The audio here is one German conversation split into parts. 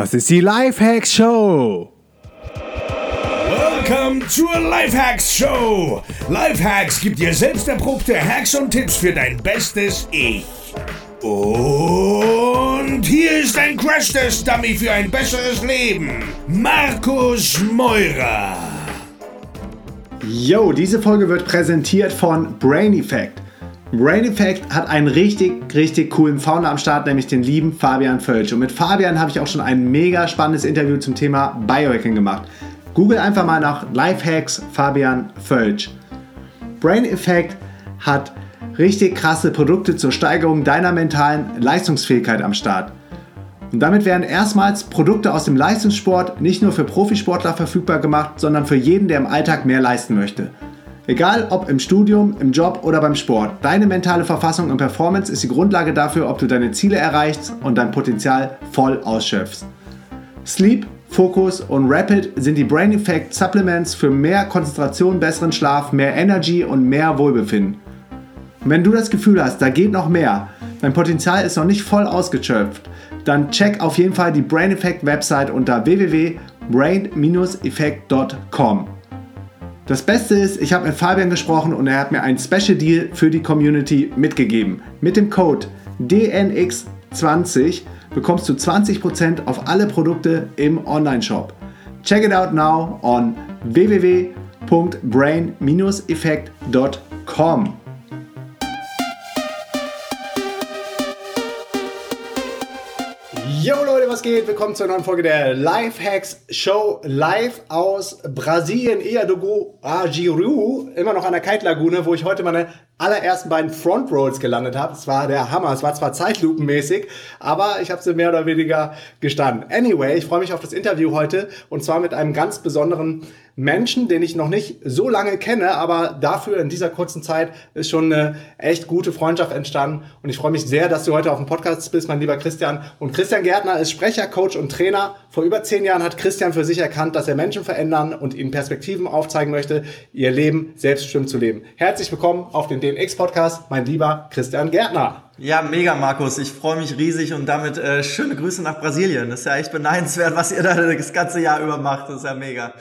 Das ist die Lifehacks Show. Welcome zur Lifehacks Show. Lifehacks gibt dir selbst erprobte Hacks und Tipps für dein bestes Ich. Und hier ist ein Crash-Test-Dummy für ein besseres Leben. Markus Meurer. Yo, diese Folge wird präsentiert von Brain Effect. Brain Effect hat einen richtig, richtig coolen Founder am Start, nämlich den lieben Fabian Völsch. Und mit Fabian habe ich auch schon ein mega spannendes Interview zum Thema Biohacking gemacht. Google einfach mal nach Lifehacks Fabian Völsch. Brain Effect hat richtig krasse Produkte zur Steigerung deiner mentalen Leistungsfähigkeit am Start. Und damit werden erstmals Produkte aus dem Leistungssport nicht nur für Profisportler verfügbar gemacht, sondern für jeden, der im Alltag mehr leisten möchte. Egal ob im Studium, im Job oder beim Sport, deine mentale Verfassung und Performance ist die Grundlage dafür, ob du deine Ziele erreichst und dein Potenzial voll ausschöpfst. Sleep, Focus und Rapid sind die Brain Effect Supplements für mehr Konzentration, besseren Schlaf, mehr Energy und mehr Wohlbefinden. Und wenn du das Gefühl hast, da geht noch mehr, dein Potenzial ist noch nicht voll ausgeschöpft, dann check auf jeden Fall die Brain Effect Website unter www.brain-effect.com. Das Beste ist, ich habe mit Fabian gesprochen und er hat mir einen Special Deal für die Community mitgegeben. Mit dem Code DNX20 bekommst du 20% auf alle Produkte im Online-Shop. Check it out now on www.brain-effect.com. was geht? Willkommen zur neuen Folge der Lifehacks Show live aus Brasilien, Iadogo Agiru, immer noch an der Kite-Lagune, wo ich heute meine allerersten beiden Front Rolls gelandet habe. Es war der Hammer. Es war zwar zeitlupenmäßig, aber ich habe sie mehr oder weniger gestanden. Anyway, ich freue mich auf das Interview heute und zwar mit einem ganz besonderen Menschen, den ich noch nicht so lange kenne, aber dafür in dieser kurzen Zeit ist schon eine echt gute Freundschaft entstanden und ich freue mich sehr, dass du heute auf dem Podcast bist, mein lieber Christian. Und Christian Gärtner ist Sprecher, Coach und Trainer. Vor über zehn Jahren hat Christian für sich erkannt, dass er Menschen verändern und ihnen Perspektiven aufzeigen möchte, ihr Leben selbstbestimmt zu leben. Herzlich willkommen auf den DMX-Podcast, mein lieber Christian Gärtner. Ja, mega, Markus. Ich freue mich riesig und damit äh, schöne Grüße nach Brasilien. Das ist ja echt beneidenswert, was ihr da das ganze Jahr über macht. Das ist ja mega.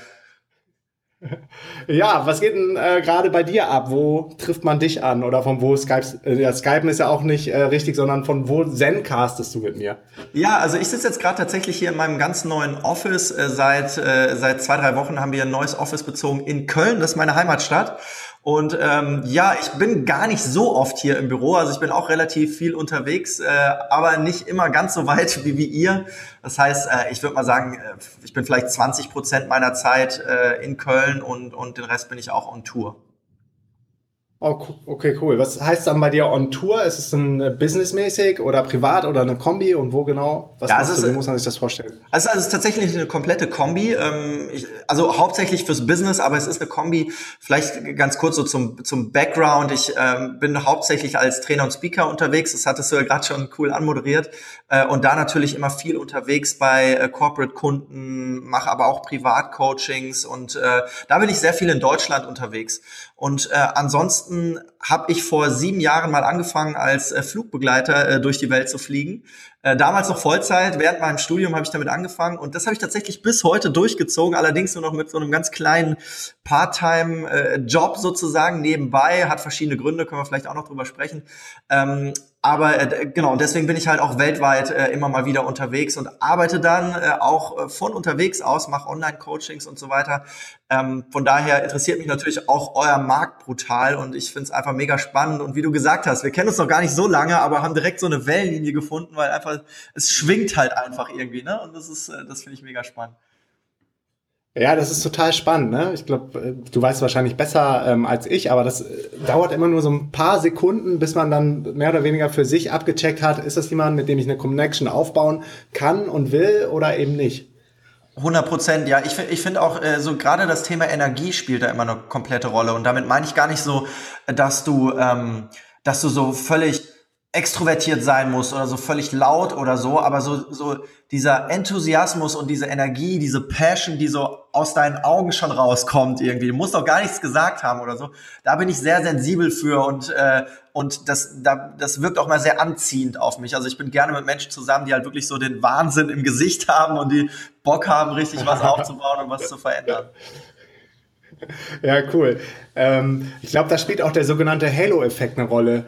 Ja, was geht denn äh, gerade bei dir ab? Wo trifft man dich an? Oder von wo Skypes? Äh, ja, Skypen ist ja auch nicht äh, richtig, sondern von wo Zencastest du mit mir? Ja, also ich sitze jetzt gerade tatsächlich hier in meinem ganz neuen Office. Äh, seit, äh, seit zwei, drei Wochen haben wir ein neues Office bezogen in Köln. Das ist meine Heimatstadt. Und ähm, ja, ich bin gar nicht so oft hier im Büro. Also ich bin auch relativ viel unterwegs, äh, aber nicht immer ganz so weit wie, wie ihr. Das heißt, äh, ich würde mal sagen, äh, ich bin vielleicht 20 Prozent meiner Zeit äh, in Köln und, und den Rest bin ich auch on Tour. Oh, okay, cool. Was heißt dann bei dir on Tour? Ist es ein äh, businessmäßig oder privat oder eine Kombi und wo genau? Was ja, du? Wie muss man sich das vorstellen? Also, also es ist tatsächlich eine komplette Kombi. Ähm, ich, also hauptsächlich fürs Business, aber es ist eine Kombi. Vielleicht ganz kurz so zum, zum Background. Ich ähm, bin hauptsächlich als Trainer und Speaker unterwegs. Das hattest du ja gerade schon cool anmoderiert. Äh, und da natürlich immer viel unterwegs bei äh, Corporate-Kunden, mache aber auch Privat-Coachings und äh, da bin ich sehr viel in Deutschland unterwegs. Und äh, ansonsten habe ich vor sieben Jahren mal angefangen, als äh, Flugbegleiter äh, durch die Welt zu fliegen. Äh, damals noch Vollzeit, während meinem Studium habe ich damit angefangen und das habe ich tatsächlich bis heute durchgezogen, allerdings nur noch mit so einem ganz kleinen Part-Time-Job äh, sozusagen nebenbei, hat verschiedene Gründe, können wir vielleicht auch noch drüber sprechen. Ähm, aber äh, genau, deswegen bin ich halt auch weltweit äh, immer mal wieder unterwegs und arbeite dann äh, auch äh, von unterwegs aus, mache Online-Coachings und so weiter. Ähm, von daher interessiert mich natürlich auch euer Markt brutal und ich finde es einfach mega spannend. Und wie du gesagt hast, wir kennen uns noch gar nicht so lange, aber haben direkt so eine Wellenlinie gefunden, weil einfach es schwingt halt einfach irgendwie, ne? Und das ist, äh, das finde ich mega spannend. Ja, das ist total spannend. Ne? Ich glaube, äh, du weißt wahrscheinlich besser ähm, als ich, aber das äh, dauert immer nur so ein paar Sekunden, bis man dann mehr oder weniger für sich abgecheckt hat, ist das jemand, mit dem ich eine Connection aufbauen kann und will oder eben nicht. 100 Prozent, ja. Ich, ich finde auch, äh, so gerade das Thema Energie spielt da immer eine komplette Rolle. Und damit meine ich gar nicht so, dass du, ähm, dass du so völlig extrovertiert sein muss oder so völlig laut oder so, aber so, so dieser Enthusiasmus und diese Energie, diese Passion, die so aus deinen Augen schon rauskommt irgendwie, du musst auch gar nichts gesagt haben oder so, da bin ich sehr sensibel für und, äh, und das, da, das wirkt auch mal sehr anziehend auf mich. Also ich bin gerne mit Menschen zusammen, die halt wirklich so den Wahnsinn im Gesicht haben und die Bock haben, richtig was aufzubauen und was zu verändern. Ja, cool. Ähm, ich glaube, da spielt auch der sogenannte Halo-Effekt eine Rolle.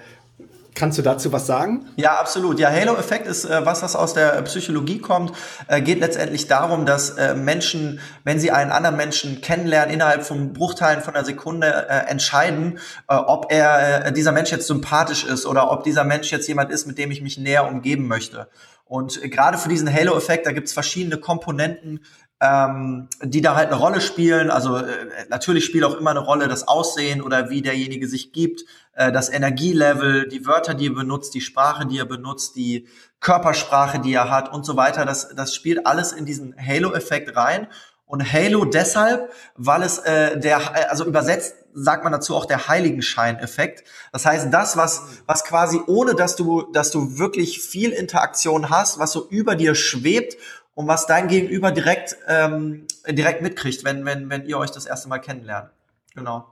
Kannst du dazu was sagen? Ja, absolut. Ja, Halo-Effekt ist äh, was, was aus der Psychologie kommt. Äh, geht letztendlich darum, dass äh, Menschen, wenn sie einen anderen Menschen kennenlernen, innerhalb von Bruchteilen von einer Sekunde äh, entscheiden, äh, ob er äh, dieser Mensch jetzt sympathisch ist oder ob dieser Mensch jetzt jemand ist, mit dem ich mich näher umgeben möchte. Und gerade für diesen Halo-Effekt, da gibt's verschiedene Komponenten, ähm, die da halt eine Rolle spielen. Also äh, natürlich spielt auch immer eine Rolle das Aussehen oder wie derjenige sich gibt, äh, das Energielevel, die Wörter, die er benutzt, die Sprache, die er benutzt, die Körpersprache, die er hat und so weiter. Das, das spielt alles in diesen Halo-Effekt rein. Und Halo deshalb, weil es äh, der, also übersetzt sagt man dazu auch der Heiligenschein-Effekt. Das heißt, das, was, was quasi ohne, dass du, dass du wirklich viel Interaktion hast, was so über dir schwebt und was dein Gegenüber direkt, ähm, direkt mitkriegt, wenn, wenn, wenn ihr euch das erste Mal kennenlernt. Genau.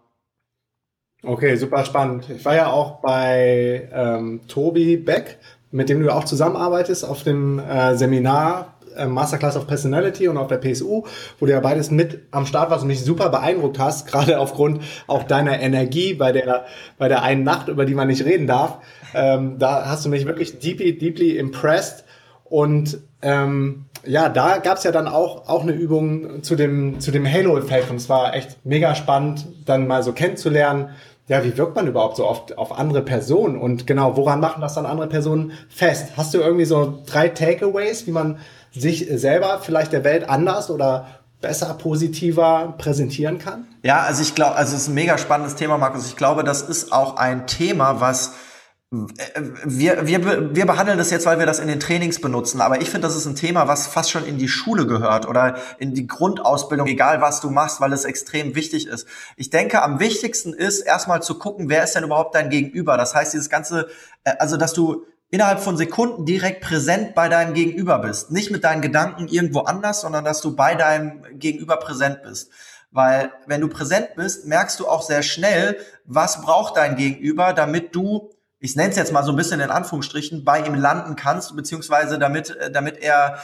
Okay, super spannend. Ich war ja auch bei ähm, Tobi Beck, mit dem du auch zusammenarbeitest, auf dem äh, Seminar äh, Masterclass of Personality und auf der PSU, wo du ja beides mit am Start warst und mich super beeindruckt hast, gerade aufgrund auch deiner Energie bei der, bei der einen Nacht, über die man nicht reden darf. Ähm, da hast du mich wirklich deeply, deeply impressed und ähm, ja, da gab's ja dann auch, auch eine Übung zu dem, zu dem Halo-Effekt und es war echt mega spannend, dann mal so kennenzulernen, ja, wie wirkt man überhaupt so oft auf andere Personen und genau, woran machen das dann andere Personen fest? Hast du irgendwie so drei Takeaways, wie man sich selber vielleicht der Welt anders oder besser, positiver präsentieren kann? Ja, also ich glaube, also es ist ein mega spannendes Thema, Markus. Ich glaube, das ist auch ein Thema, was wir, wir, wir behandeln das jetzt, weil wir das in den Trainings benutzen, aber ich finde, das ist ein Thema, was fast schon in die Schule gehört oder in die Grundausbildung, egal was du machst, weil es extrem wichtig ist. Ich denke, am wichtigsten ist erstmal zu gucken, wer ist denn überhaupt dein Gegenüber? Das heißt, dieses ganze, äh, also dass du innerhalb von Sekunden direkt präsent bei deinem Gegenüber bist. Nicht mit deinen Gedanken irgendwo anders, sondern dass du bei deinem Gegenüber präsent bist. Weil wenn du präsent bist, merkst du auch sehr schnell, was braucht dein Gegenüber, damit du ich nenne es jetzt mal so ein bisschen in Anführungsstrichen, bei ihm landen kannst, beziehungsweise damit, äh, damit er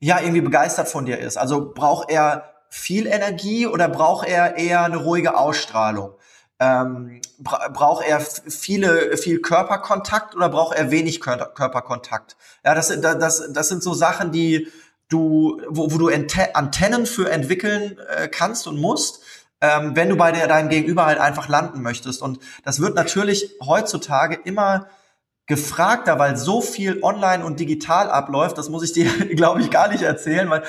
ja irgendwie begeistert von dir ist. Also braucht er viel Energie oder braucht er eher eine ruhige Ausstrahlung? Ähm, bra braucht er viele, viel Körperkontakt oder braucht er wenig Kör Körperkontakt? Ja, das, das, das sind so Sachen, die du, wo, wo du Antennen für entwickeln äh, kannst und musst ähm, wenn du bei der, deinem Gegenüber halt einfach landen möchtest. Und das wird natürlich heutzutage immer gefragter, weil so viel online und digital abläuft, das muss ich dir, glaube ich, gar nicht erzählen, weil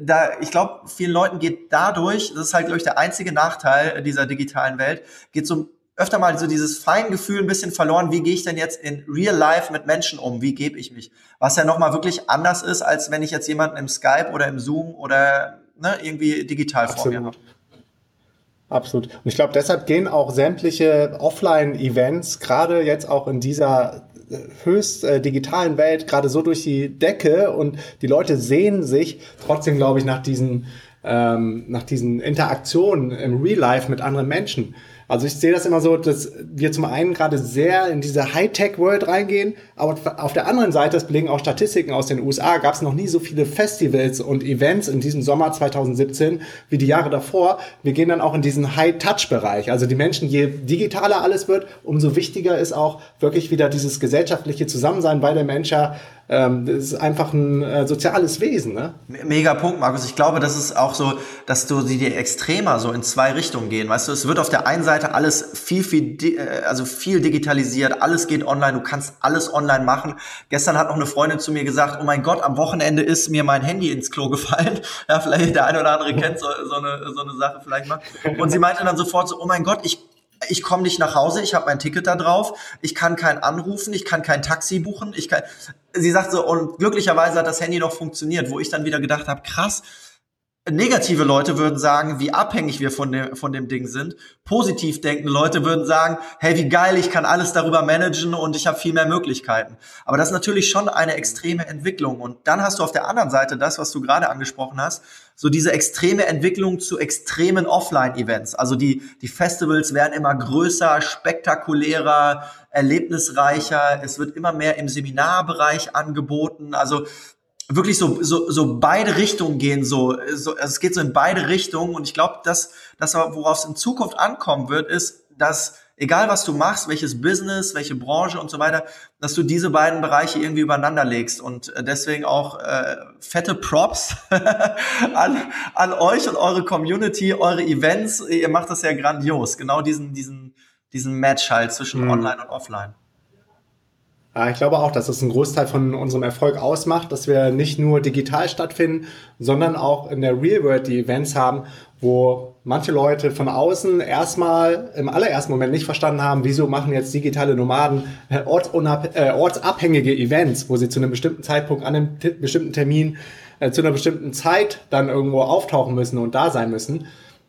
da, ich glaube, vielen Leuten geht dadurch, das ist halt, glaube ich, der einzige Nachteil dieser digitalen Welt, geht so öfter mal so dieses Feingefühl ein bisschen verloren, wie gehe ich denn jetzt in real life mit Menschen um, wie gebe ich mich, was ja nochmal wirklich anders ist, als wenn ich jetzt jemanden im Skype oder im Zoom oder ne, irgendwie digital Absolut. vor mir habe. Absolut. Und ich glaube, deshalb gehen auch sämtliche Offline-Events, gerade jetzt auch in dieser äh, höchst äh, digitalen Welt, gerade so durch die Decke und die Leute sehen sich trotzdem, glaube ich, nach diesen, ähm, nach diesen Interaktionen im Real Life mit anderen Menschen. Also ich sehe das immer so, dass wir zum einen gerade sehr in diese Hightech-World reingehen, aber auf der anderen Seite, das belegen auch Statistiken aus den USA, gab es noch nie so viele Festivals und Events in diesem Sommer 2017 wie die Jahre davor. Wir gehen dann auch in diesen High-Touch-Bereich. Also die Menschen, je digitaler alles wird, umso wichtiger ist auch wirklich wieder dieses gesellschaftliche Zusammensein, weil der Mensch ja ähm, das ist einfach ein äh, soziales Wesen. Ne? Mega Punkt, Markus. Ich glaube, das ist auch so, dass du die, die extremer so in zwei Richtungen gehen. Weißt du, es wird auf der einen Seite alles viel, viel, äh, also viel digitalisiert, alles geht online, du kannst alles online machen. Gestern hat noch eine Freundin zu mir gesagt, oh mein Gott, am Wochenende ist mir mein Handy ins Klo gefallen. Ja, vielleicht der eine oder andere kennt so, so, eine, so eine Sache vielleicht mal. Und sie meinte dann sofort so, oh mein Gott, ich ich komme nicht nach Hause, ich habe mein Ticket da drauf, ich kann kein anrufen, ich kann kein Taxi buchen, ich kann. Sie sagt so, und glücklicherweise hat das Handy noch funktioniert, wo ich dann wieder gedacht habe, krass, Negative Leute würden sagen, wie abhängig wir von dem, von dem Ding sind. Positiv denkende Leute würden sagen, hey, wie geil, ich kann alles darüber managen und ich habe viel mehr Möglichkeiten. Aber das ist natürlich schon eine extreme Entwicklung. Und dann hast du auf der anderen Seite das, was du gerade angesprochen hast, so diese extreme Entwicklung zu extremen Offline-Events. Also die, die Festivals werden immer größer, spektakulärer, erlebnisreicher. Es wird immer mehr im Seminarbereich angeboten. Also wirklich so, so, so beide Richtungen gehen, so, so also es geht so in beide Richtungen und ich glaube, dass das, worauf es in Zukunft ankommen wird, ist, dass egal was du machst, welches Business, welche Branche und so weiter, dass du diese beiden Bereiche irgendwie übereinander legst und äh, deswegen auch äh, fette Props an, an euch und eure Community, eure Events, ihr macht das ja grandios, genau diesen, diesen, diesen Match halt zwischen mhm. Online und Offline. Ich glaube auch, dass das einen Großteil von unserem Erfolg ausmacht, dass wir nicht nur digital stattfinden, sondern auch in der Real World die Events haben, wo manche Leute von außen erstmal im allerersten Moment nicht verstanden haben, wieso machen jetzt digitale Nomaden äh, äh, ortsabhängige Events, wo sie zu einem bestimmten Zeitpunkt an einem bestimmten Termin äh, zu einer bestimmten Zeit dann irgendwo auftauchen müssen und da sein müssen.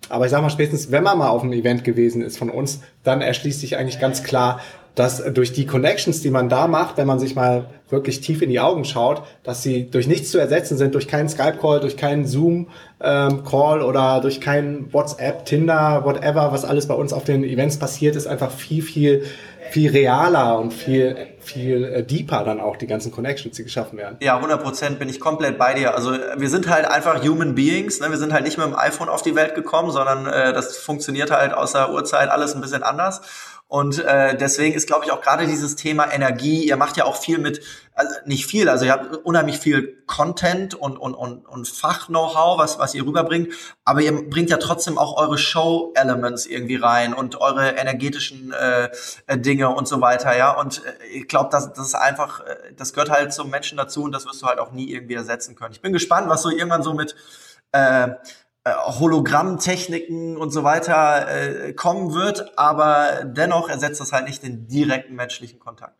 Aber ich sag mal spätestens, wenn man mal auf einem Event gewesen ist von uns, dann erschließt sich eigentlich ganz klar, dass durch die Connections, die man da macht, wenn man sich mal wirklich tief in die Augen schaut, dass sie durch nichts zu ersetzen sind, durch keinen Skype-Call, durch keinen Zoom-Call ähm, oder durch keinen WhatsApp, Tinder, whatever, was alles bei uns auf den Events passiert, ist einfach viel, viel, viel realer und viel, viel äh, deeper dann auch die ganzen Connections, die geschaffen werden. Ja, 100 Prozent bin ich komplett bei dir. Also wir sind halt einfach Human Beings. Ne? Wir sind halt nicht mit dem iPhone auf die Welt gekommen, sondern äh, das funktioniert halt außer Uhrzeit alles ein bisschen anders. Und äh, deswegen ist, glaube ich, auch gerade dieses Thema Energie, ihr macht ja auch viel mit, also nicht viel, also ihr habt unheimlich viel Content und, und, und, und Fach-Know-how, was, was ihr rüberbringt, aber ihr bringt ja trotzdem auch eure Show-Elements irgendwie rein und eure energetischen äh, Dinge und so weiter, ja. Und äh, ich glaube, das, das ist einfach, äh, das gehört halt zum Menschen dazu und das wirst du halt auch nie irgendwie ersetzen können. Ich bin gespannt, was so irgendwann so mit äh, Hologrammtechniken und so weiter äh, kommen wird, aber dennoch ersetzt das halt nicht den direkten menschlichen Kontakt.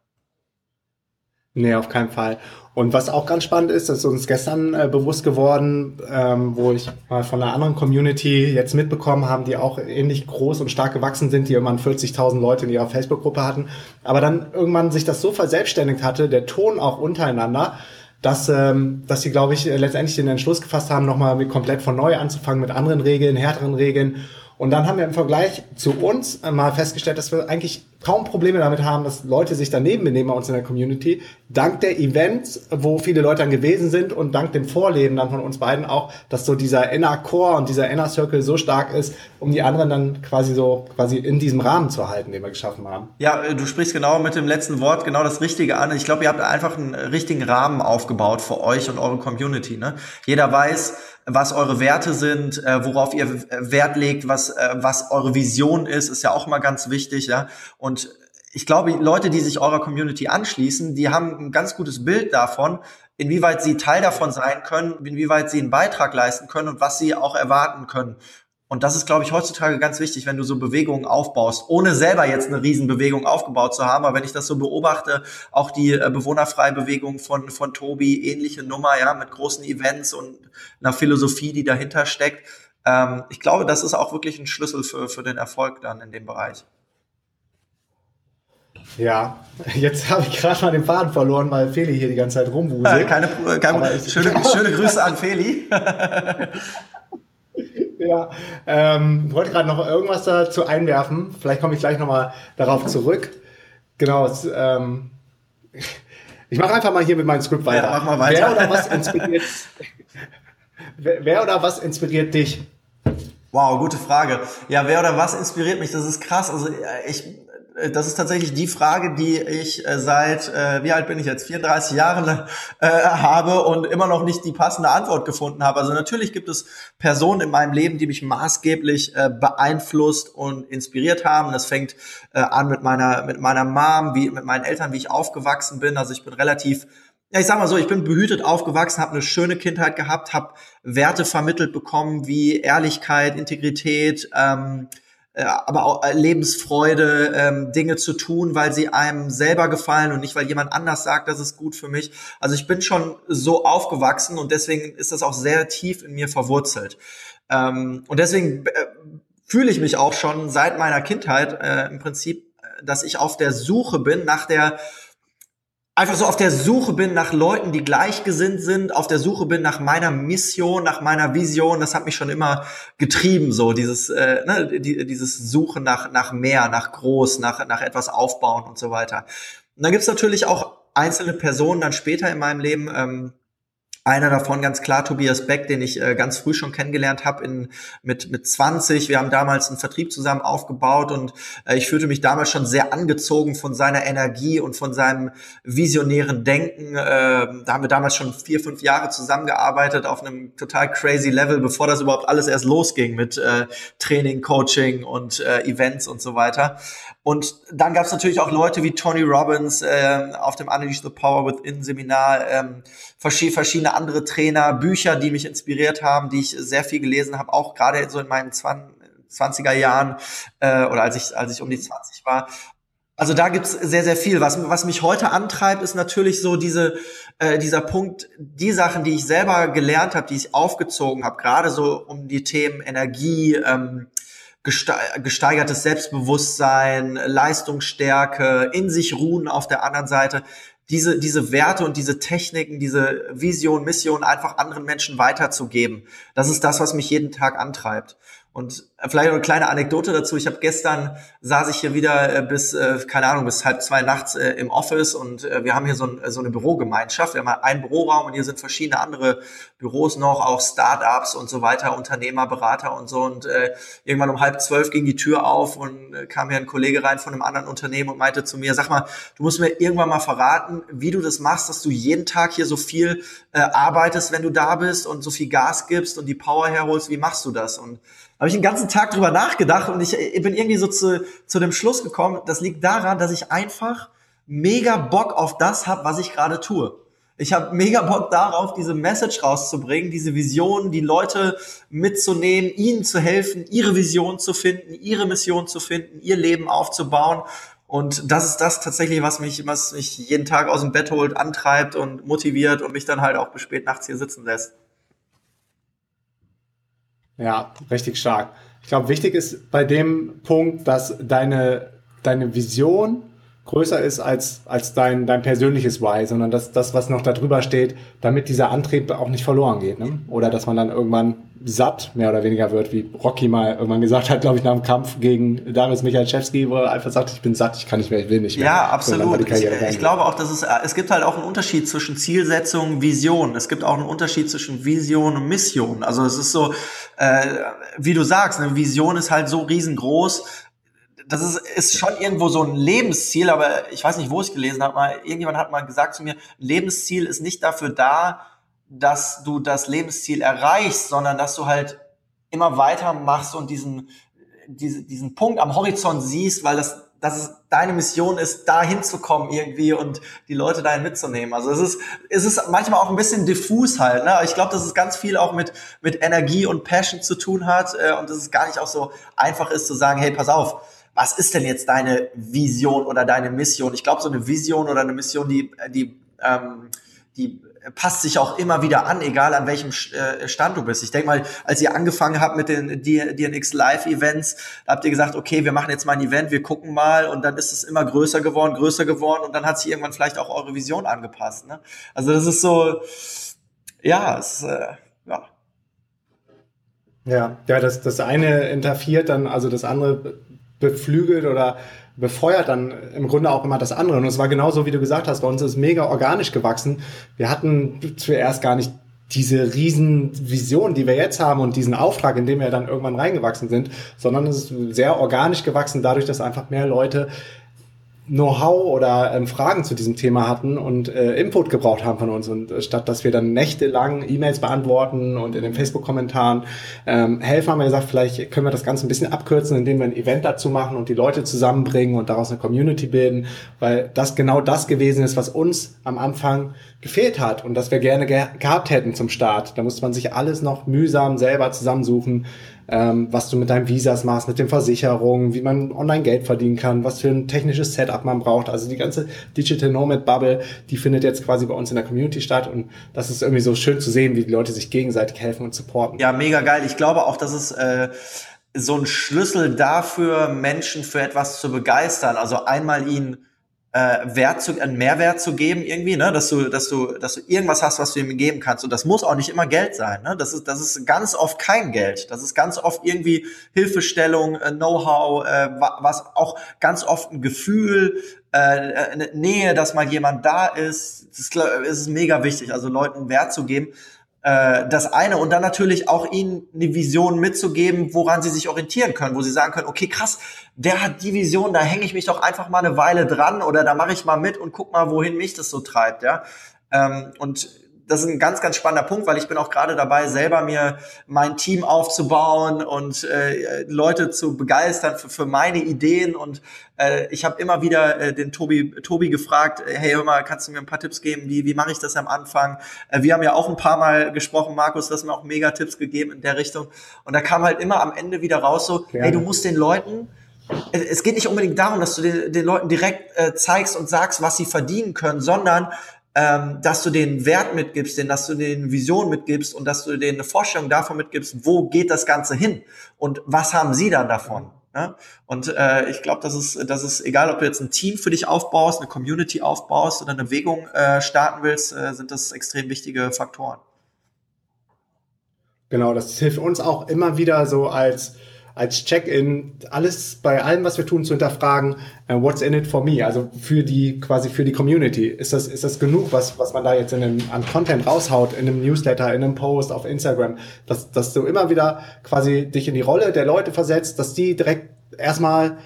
Nee, auf keinen Fall. Und was auch ganz spannend ist, das ist uns gestern äh, bewusst geworden, ähm, wo ich mal von einer anderen Community jetzt mitbekommen haben, die auch ähnlich groß und stark gewachsen sind, die irgendwann 40.000 Leute in ihrer Facebook-Gruppe hatten, aber dann irgendwann sich das so verselbstständigt hatte, der Ton auch untereinander, dass, ähm, dass sie, glaube ich, letztendlich den Entschluss gefasst haben, nochmal komplett von neu anzufangen mit anderen Regeln, härteren Regeln. Und dann haben wir im Vergleich zu uns mal festgestellt, dass wir eigentlich kaum Probleme damit haben, dass Leute sich daneben benehmen bei uns in der Community. Dank der Events, wo viele Leute dann gewesen sind und dank dem Vorleben dann von uns beiden auch, dass so dieser Inner Core und dieser Inner Circle so stark ist, um die anderen dann quasi so quasi in diesem Rahmen zu halten, den wir geschaffen haben. Ja, äh, du sprichst genau mit dem letzten Wort genau das Richtige an. Ich glaube, ihr habt einfach einen richtigen Rahmen aufgebaut für euch und eure Community. Ne? Jeder weiß, was eure Werte sind, äh, worauf ihr Wert legt, was, äh, was eure Vision ist, ist ja auch mal ganz wichtig, ja. Und ich glaube, Leute, die sich eurer Community anschließen, die haben ein ganz gutes Bild davon, inwieweit sie Teil davon sein können, inwieweit sie einen Beitrag leisten können und was sie auch erwarten können. Und das ist, glaube ich, heutzutage ganz wichtig, wenn du so Bewegungen aufbaust, ohne selber jetzt eine Riesenbewegung aufgebaut zu haben. Aber wenn ich das so beobachte, auch die äh, bewohnerfreie von, von Tobi, ähnliche Nummer, ja, mit großen Events und einer Philosophie, die dahinter steckt. Ähm, ich glaube, das ist auch wirklich ein Schlüssel für, für den Erfolg dann in dem Bereich. Ja, jetzt habe ich gerade mal den Faden verloren, weil Feli hier die ganze Zeit rumwuselt. Keine, keine schöne, schöne Grüße an Feli. Ja, ähm, wollte gerade noch irgendwas dazu einwerfen. Vielleicht komme ich gleich nochmal darauf zurück. Genau, es, ähm, ich mache einfach mal hier mit meinem Skript weiter. Ja, mach mal weiter. Wer oder was inspiriert, wer, oder was inspiriert dich? Wow, gute Frage. Ja, wer oder was inspiriert mich? Das ist krass. Also ich äh, das ist tatsächlich die Frage, die ich äh, seit, äh, wie alt bin ich jetzt, 34 Jahren äh, habe und immer noch nicht die passende Antwort gefunden habe. Also natürlich gibt es Personen in meinem Leben, die mich maßgeblich äh, beeinflusst und inspiriert haben. Das fängt äh, an mit meiner, mit meiner Mom, wie, mit meinen Eltern, wie ich aufgewachsen bin. Also ich bin relativ ja, ich sag mal so, ich bin behütet aufgewachsen, habe eine schöne Kindheit gehabt, habe Werte vermittelt bekommen wie Ehrlichkeit, Integrität, ähm, äh, aber auch äh, Lebensfreude, ähm, Dinge zu tun, weil sie einem selber gefallen und nicht, weil jemand anders sagt, das ist gut für mich. Also ich bin schon so aufgewachsen und deswegen ist das auch sehr tief in mir verwurzelt. Ähm, und deswegen äh, fühle ich mich auch schon seit meiner Kindheit äh, im Prinzip, äh, dass ich auf der Suche bin nach der einfach so auf der Suche bin nach Leuten, die gleichgesinnt sind, auf der Suche bin nach meiner Mission, nach meiner Vision. Das hat mich schon immer getrieben, so dieses, äh, ne, die, dieses Suchen nach, nach mehr, nach groß, nach, nach etwas aufbauen und so weiter. Und dann gibt's natürlich auch einzelne Personen dann später in meinem Leben, ähm, einer davon ganz klar Tobias Beck, den ich äh, ganz früh schon kennengelernt habe in mit mit 20. Wir haben damals einen Vertrieb zusammen aufgebaut und äh, ich fühlte mich damals schon sehr angezogen von seiner Energie und von seinem visionären Denken. Äh, da haben wir damals schon vier fünf Jahre zusammengearbeitet auf einem total crazy Level, bevor das überhaupt alles erst losging mit äh, Training, Coaching und äh, Events und so weiter. Und dann gab es natürlich auch Leute wie Tony Robbins äh, auf dem Unleash the Power Within Seminar, ähm, verschiedene andere Trainer, Bücher, die mich inspiriert haben, die ich sehr viel gelesen habe, auch gerade so in meinen 20er Jahren äh, oder als ich, als ich um die 20 war. Also da gibt's sehr, sehr viel. Was, was mich heute antreibt, ist natürlich so diese, äh, dieser Punkt, die Sachen, die ich selber gelernt habe, die ich aufgezogen habe, gerade so um die Themen Energie, ähm, gesteigertes Selbstbewusstsein, Leistungsstärke, in sich ruhen auf der anderen Seite, diese, diese Werte und diese Techniken, diese Vision, Mission einfach anderen Menschen weiterzugeben. Das ist das, was mich jeden Tag antreibt. Und vielleicht eine kleine Anekdote dazu. Ich habe gestern saß ich hier wieder äh, bis, äh, keine Ahnung, bis halb zwei nachts äh, im Office und wir haben hier so, ein, so eine Bürogemeinschaft. Wir haben einen Büroraum und hier sind verschiedene andere Büros noch, auch Startups und so weiter, Unternehmer, Berater und so. Und äh, irgendwann um halb zwölf ging die Tür auf und äh, kam hier ein Kollege rein von einem anderen Unternehmen und meinte zu mir, sag mal, du musst mir irgendwann mal verraten, wie du das machst, dass du jeden Tag hier so viel äh, arbeitest, wenn du da bist und so viel Gas gibst und die Power herholst. Wie machst du das? Und habe ich den ganzen Tag drüber nachgedacht und ich, ich bin irgendwie so zu, zu dem Schluss gekommen, das liegt daran, dass ich einfach mega Bock auf das habe, was ich gerade tue. Ich habe mega Bock darauf, diese Message rauszubringen, diese Vision, die Leute mitzunehmen, ihnen zu helfen, ihre Vision zu finden, ihre Mission zu finden, ihr Leben aufzubauen. Und das ist das tatsächlich, was mich, was mich jeden Tag aus dem Bett holt, antreibt und motiviert und mich dann halt auch bis spät nachts hier sitzen lässt. Ja, richtig stark. Ich glaube, wichtig ist bei dem Punkt, dass deine, deine Vision größer ist als, als dein, dein persönliches Why, sondern dass das, was noch darüber steht, damit dieser Antrieb auch nicht verloren geht. Ne? Oder dass man dann irgendwann satt mehr oder weniger wird, wie Rocky mal irgendwann gesagt hat, glaube ich, nach dem Kampf gegen Darius Michalczewski, wo er einfach sagt, ich bin satt, ich kann nicht mehr, ich will nicht mehr. Ja, absolut. Ich, ich glaube auch, dass es, es gibt halt auch einen Unterschied zwischen Zielsetzung, Vision. Es gibt auch einen Unterschied zwischen Vision und Mission. Also es ist so, äh, wie du sagst, eine Vision ist halt so riesengroß, das ist, ist schon irgendwo so ein Lebensziel, aber ich weiß nicht, wo ich gelesen habe, mal, irgendjemand hat mal gesagt zu mir, Lebensziel ist nicht dafür da, dass du das Lebensziel erreichst, sondern dass du halt immer weiter machst und diesen, diesen, diesen Punkt am Horizont siehst, weil das, dass es deine Mission ist, da hinzukommen irgendwie und die Leute dahin mitzunehmen. Also es ist, es ist manchmal auch ein bisschen diffus halt. Ne? Ich glaube, dass es ganz viel auch mit, mit Energie und Passion zu tun hat äh, und dass es gar nicht auch so einfach ist zu sagen, hey, pass auf, was ist denn jetzt deine Vision oder deine Mission? Ich glaube, so eine Vision oder eine Mission, die, die, ähm, die passt sich auch immer wieder an, egal an welchem äh, Stand du bist. Ich denke mal, als ihr angefangen habt mit den DNX Live Events, habt ihr gesagt, okay, wir machen jetzt mal ein Event, wir gucken mal und dann ist es immer größer geworden, größer geworden und dann hat sich irgendwann vielleicht auch eure Vision angepasst. Ne? Also das ist so, ja, es, äh, ja. Ja, ja, das, das eine interferiert dann, also das andere beflügelt oder befeuert dann im Grunde auch immer das andere. Und es war genauso, wie du gesagt hast, bei uns ist mega organisch gewachsen. Wir hatten zuerst gar nicht diese riesen Vision, die wir jetzt haben und diesen Auftrag, in dem wir dann irgendwann reingewachsen sind, sondern es ist sehr organisch gewachsen, dadurch, dass einfach mehr Leute Know-how oder ähm, Fragen zu diesem Thema hatten und äh, Input gebraucht haben von uns. Und äh, statt dass wir dann nächtelang E-Mails beantworten und in den Facebook-Kommentaren ähm, helfen, haben wir gesagt, vielleicht können wir das Ganze ein bisschen abkürzen, indem wir ein Event dazu machen und die Leute zusammenbringen und daraus eine Community bilden, weil das genau das gewesen ist, was uns am Anfang gefehlt hat und das wir gerne ge gehabt hätten zum Start. Da musste man sich alles noch mühsam selber zusammensuchen ähm, was du mit deinen Visas machst, mit den Versicherungen, wie man online Geld verdienen kann, was für ein technisches Setup man braucht. Also die ganze Digital Nomad Bubble, die findet jetzt quasi bei uns in der Community statt und das ist irgendwie so schön zu sehen, wie die Leute sich gegenseitig helfen und supporten. Ja, mega geil. Ich glaube auch, dass es äh, so ein Schlüssel dafür, Menschen für etwas zu begeistern. Also einmal ihnen äh, Wert zu, einen Mehrwert zu geben irgendwie, ne, dass du, dass du, dass du irgendwas hast, was du ihm geben kannst. Und das muss auch nicht immer Geld sein. Ne? Das ist, das ist ganz oft kein Geld. Das ist ganz oft irgendwie Hilfestellung, äh, Know-how, äh, was auch ganz oft ein Gefühl, äh, eine Nähe, dass mal jemand da ist. Das ist, mega wichtig, also Leuten Wert zu geben das eine und dann natürlich auch ihnen eine Vision mitzugeben, woran sie sich orientieren können, wo sie sagen können, okay, krass, der hat die Vision, da hänge ich mich doch einfach mal eine Weile dran oder da mache ich mal mit und guck mal, wohin mich das so treibt, ja. Ähm, und das ist ein ganz, ganz spannender Punkt, weil ich bin auch gerade dabei, selber mir mein Team aufzubauen und äh, Leute zu begeistern für, für meine Ideen. Und äh, ich habe immer wieder äh, den Tobi, Tobi gefragt, äh, hey, hör mal, kannst du mir ein paar Tipps geben? Wie, wie mache ich das am Anfang? Äh, wir haben ja auch ein paar Mal gesprochen, Markus, du hast mir auch mega Tipps gegeben in der Richtung. Und da kam halt immer am Ende wieder raus so, ja. hey, du musst den Leuten es geht nicht unbedingt darum, dass du den, den Leuten direkt äh, zeigst und sagst, was sie verdienen können, sondern ähm, dass du den Wert mitgibst, den, dass du den Vision mitgibst und dass du denen eine Vorstellung davon mitgibst, wo geht das Ganze hin und was haben sie dann davon. Ne? Und äh, ich glaube, das ist, das ist egal, ob du jetzt ein Team für dich aufbaust, eine Community aufbaust oder eine Bewegung äh, starten willst, äh, sind das extrem wichtige Faktoren. Genau, das hilft uns auch immer wieder so als als Check-in alles bei allem, was wir tun, zu hinterfragen, uh, what's in it for me? Also für die, quasi für die Community. Ist das, ist das genug, was, was man da jetzt in einem, an Content raushaut, in einem Newsletter, in einem Post, auf Instagram, dass, dass du immer wieder quasi dich in die Rolle der Leute versetzt, dass die direkt erstmal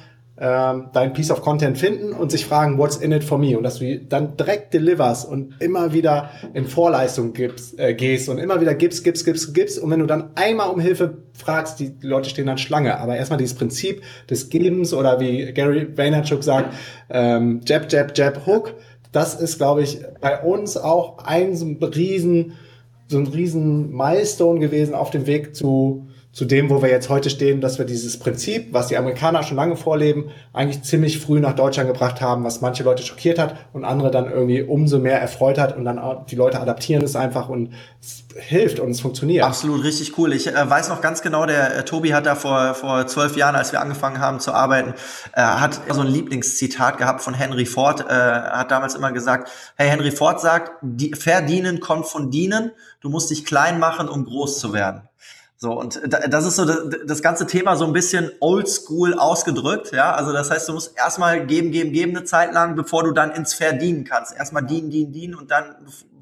ähm, dein Piece of Content finden und sich fragen, what's in it for me? Und dass du dann direkt deliverst und immer wieder in Vorleistung gibst, äh, gehst und immer wieder gibst, gibst, gibst, gibst. Und wenn du dann einmal um Hilfe fragst, die Leute stehen dann Schlange. Aber erstmal dieses Prinzip des Gebens oder wie Gary Vaynerchuk sagt, ähm, Jab, Jab, Jab, Hook, das ist, glaube ich, bei uns auch ein so ein riesen, so ein riesen Milestone gewesen auf dem Weg zu zu dem, wo wir jetzt heute stehen, dass wir dieses Prinzip, was die Amerikaner schon lange vorleben, eigentlich ziemlich früh nach Deutschland gebracht haben, was manche Leute schockiert hat und andere dann irgendwie umso mehr erfreut hat und dann die Leute adaptieren es einfach und es hilft und es funktioniert. Absolut, richtig cool. Ich äh, weiß noch ganz genau, der äh, Tobi hat da vor, vor zwölf Jahren, als wir angefangen haben zu arbeiten, äh, hat so ein Lieblingszitat gehabt von Henry Ford, äh, hat damals immer gesagt, hey, Henry Ford sagt, die, verdienen kommt von dienen, du musst dich klein machen, um groß zu werden. So, und das ist so das, ganze Thema so ein bisschen oldschool ausgedrückt, ja. Also das heißt, du musst erstmal geben, geben, geben eine Zeit lang, bevor du dann ins Verdienen kannst. Erstmal dienen, dienen, dienen und dann,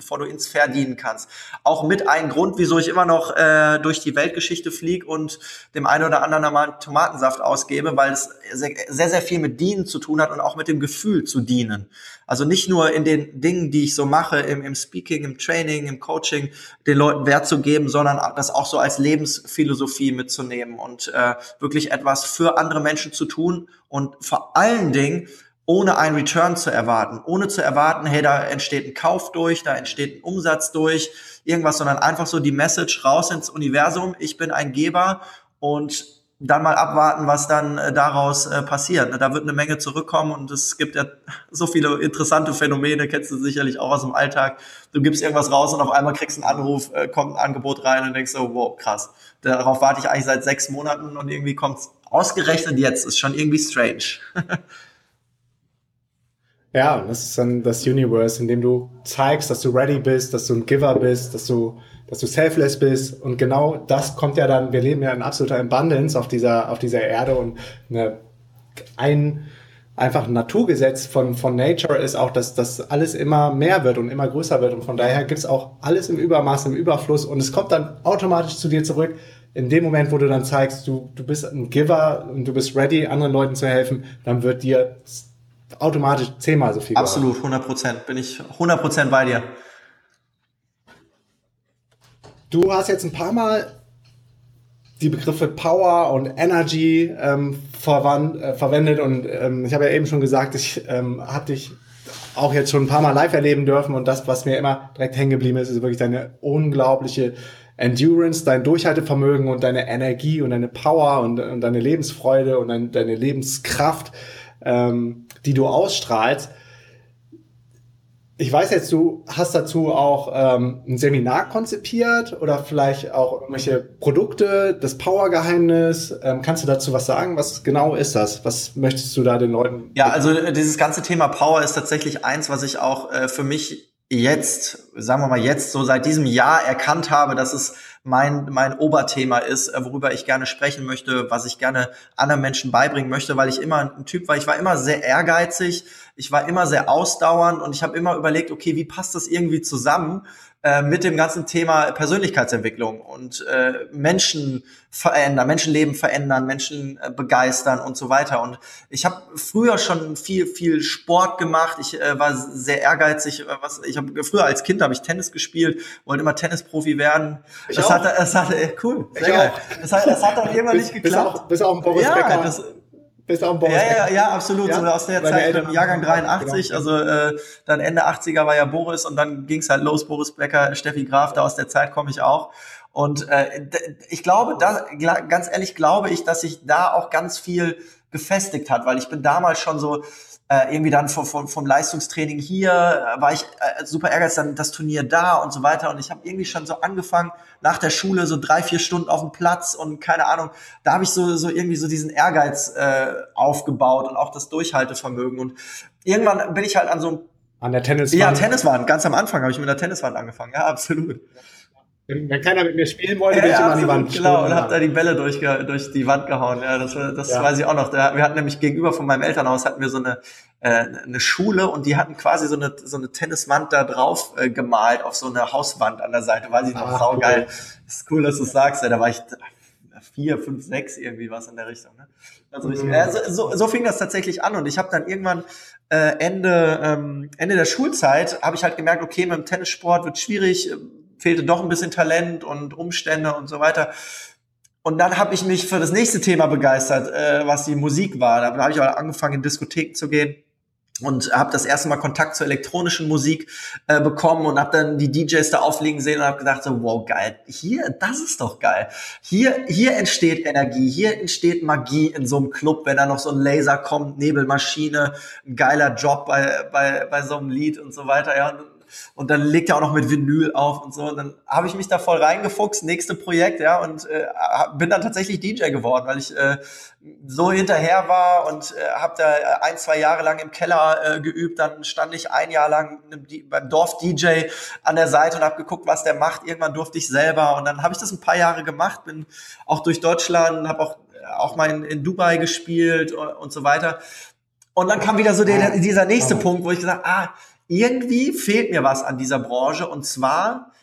bevor du ins Verdienen kannst. Auch mit einem Grund, wieso ich immer noch äh, durch die Weltgeschichte fliege und dem einen oder anderen einmal Tomatensaft ausgebe, weil es sehr, sehr, viel mit Dienen zu tun hat und auch mit dem Gefühl zu dienen. Also nicht nur in den Dingen, die ich so mache, im, im Speaking, im Training, im Coaching, den Leuten Wert zu geben, sondern das auch so als Lebensphilosophie mitzunehmen und äh, wirklich etwas für andere Menschen zu tun und vor allen Dingen ohne einen Return zu erwarten, ohne zu erwarten, hey, da entsteht ein Kauf durch, da entsteht ein Umsatz durch, irgendwas, sondern einfach so die Message raus ins Universum, ich bin ein Geber und dann mal abwarten, was dann äh, daraus äh, passiert. Ne, da wird eine Menge zurückkommen und es gibt ja so viele interessante Phänomene, kennst du sicherlich auch aus dem Alltag. Du gibst irgendwas raus und auf einmal kriegst einen Anruf, äh, kommt ein Angebot rein und denkst so, wow, krass. Darauf warte ich eigentlich seit sechs Monaten und irgendwie kommt's ausgerechnet jetzt. Ist schon irgendwie strange. ja, das ist dann das Universe, in dem du zeigst, dass du ready bist, dass du ein Giver bist, dass du dass du selfless bist. Und genau das kommt ja dann, wir leben ja in absoluter Abundance auf dieser, auf dieser Erde. Und eine, ein einfach ein Naturgesetz von, von Nature ist auch, dass das alles immer mehr wird und immer größer wird. Und von daher gibt's auch alles im Übermaß, im Überfluss. Und es kommt dann automatisch zu dir zurück. In dem Moment, wo du dann zeigst, du, du bist ein Giver und du bist ready, anderen Leuten zu helfen, dann wird dir automatisch zehnmal so viel. Absolut, 100 Prozent. Bin ich 100 Prozent bei dir. Du hast jetzt ein paar Mal die Begriffe Power und Energy ähm, verwandt, äh, verwendet und ähm, ich habe ja eben schon gesagt, ich ähm, habe dich auch jetzt schon ein paar Mal live erleben dürfen und das, was mir immer direkt hängen geblieben ist, ist wirklich deine unglaubliche Endurance, dein Durchhaltevermögen und deine Energie und deine Power und, und deine Lebensfreude und dein, deine Lebenskraft, ähm, die du ausstrahlst. Ich weiß jetzt, du hast dazu auch ähm, ein Seminar konzipiert oder vielleicht auch irgendwelche Produkte, das Power-Geheimnis. Ähm, kannst du dazu was sagen? Was genau ist das? Was möchtest du da den Leuten? Ja, also äh, dieses ganze Thema Power ist tatsächlich eins, was ich auch äh, für mich jetzt, sagen wir mal jetzt, so seit diesem Jahr erkannt habe, dass es mein, mein Oberthema ist, äh, worüber ich gerne sprechen möchte, was ich gerne anderen Menschen beibringen möchte, weil ich immer ein Typ war, ich war immer sehr ehrgeizig, ich war immer sehr ausdauernd und ich habe immer überlegt, okay, wie passt das irgendwie zusammen? Äh, mit dem ganzen Thema Persönlichkeitsentwicklung und äh, Menschen verändern, Menschenleben verändern, Menschen äh, begeistern und so weiter. Und ich habe früher schon viel, viel Sport gemacht. Ich äh, war sehr ehrgeizig. Äh, was, ich habe früher als Kind habe ich Tennis gespielt, wollte immer Tennisprofi werden. Ich das auch. hat, das hat, äh, cool, sehr ich geil. Auch. Das hat, das hat dann irgendwann nicht geklappt. Bis auch, bis auch ein Boris ja, Becker. Das, bist auch ein Boris ja, ja, ja, absolut. Ja? So aus der Meine Zeit, Eltern Jahrgang 83, genau. also äh, dann Ende 80er war ja Boris und dann ging's halt los, Boris Becker, Steffi Graf, da aus der Zeit komme ich auch. Und äh, ich glaube, da, ganz ehrlich glaube ich, dass sich da auch ganz viel gefestigt hat, weil ich bin damals schon so äh, irgendwie dann vom, vom, vom Leistungstraining hier, äh, war ich äh, super ärgerlich, dann das Turnier da und so weiter. Und ich habe irgendwie schon so angefangen, nach der Schule so drei, vier Stunden auf dem Platz und keine Ahnung, da habe ich so, so irgendwie so diesen Ehrgeiz äh, aufgebaut und auch das Durchhaltevermögen. Und irgendwann bin ich halt an so einem an der Tenniswand. Ja, Tenniswand. Ganz am Anfang habe ich mit der Tenniswand angefangen. Ja, absolut. Wenn, keiner mit mir spielen wollte, ja, bin ich immer an die Wand Genau, und hab da die Bälle durch, durch die Wand gehauen. Ja, das, das ja. weiß ich auch noch. Da, wir hatten nämlich gegenüber von meinem Elternhaus hatten wir so eine, äh, eine Schule und die hatten quasi so eine, so eine Tenniswand da drauf äh, gemalt auf so eine Hauswand an der Seite. Weiß ich noch, Ach, saugeil. Cool. Das ist cool, dass du sagst. Ja, da war ich vier, fünf, sechs irgendwie was in der Richtung. Ne? Also ich, mhm. äh, so, so fing das tatsächlich an und ich habe dann irgendwann äh, Ende ähm, Ende der Schulzeit habe ich halt gemerkt, okay, mit dem Tennissport wird schwierig fehlte doch ein bisschen Talent und Umstände und so weiter. Und dann habe ich mich für das nächste Thema begeistert, äh, was die Musik war. Da habe ich auch angefangen, in Diskotheken zu gehen und habe das erste Mal Kontakt zur elektronischen Musik äh, bekommen und habe dann die DJs da auflegen sehen und habe gedacht so wow geil hier das ist doch geil hier hier entsteht Energie hier entsteht Magie in so einem Club wenn da noch so ein Laser kommt Nebelmaschine ein geiler Job bei bei bei so einem Lied und so weiter ja und und dann legt er auch noch mit Vinyl auf und so. Und dann habe ich mich da voll reingefuchst, nächste Projekt, ja, und äh, bin dann tatsächlich DJ geworden, weil ich äh, so hinterher war und äh, habe da ein, zwei Jahre lang im Keller äh, geübt. Dann stand ich ein Jahr lang beim Dorf-DJ an der Seite und habe geguckt, was der macht. Irgendwann durfte ich selber und dann habe ich das ein paar Jahre gemacht, bin auch durch Deutschland, habe auch auch mal in, in Dubai gespielt und, und so weiter. Und dann kam wieder so der, dieser nächste Punkt, wo ich gesagt, ah, irgendwie fehlt mir was an dieser Branche und zwar,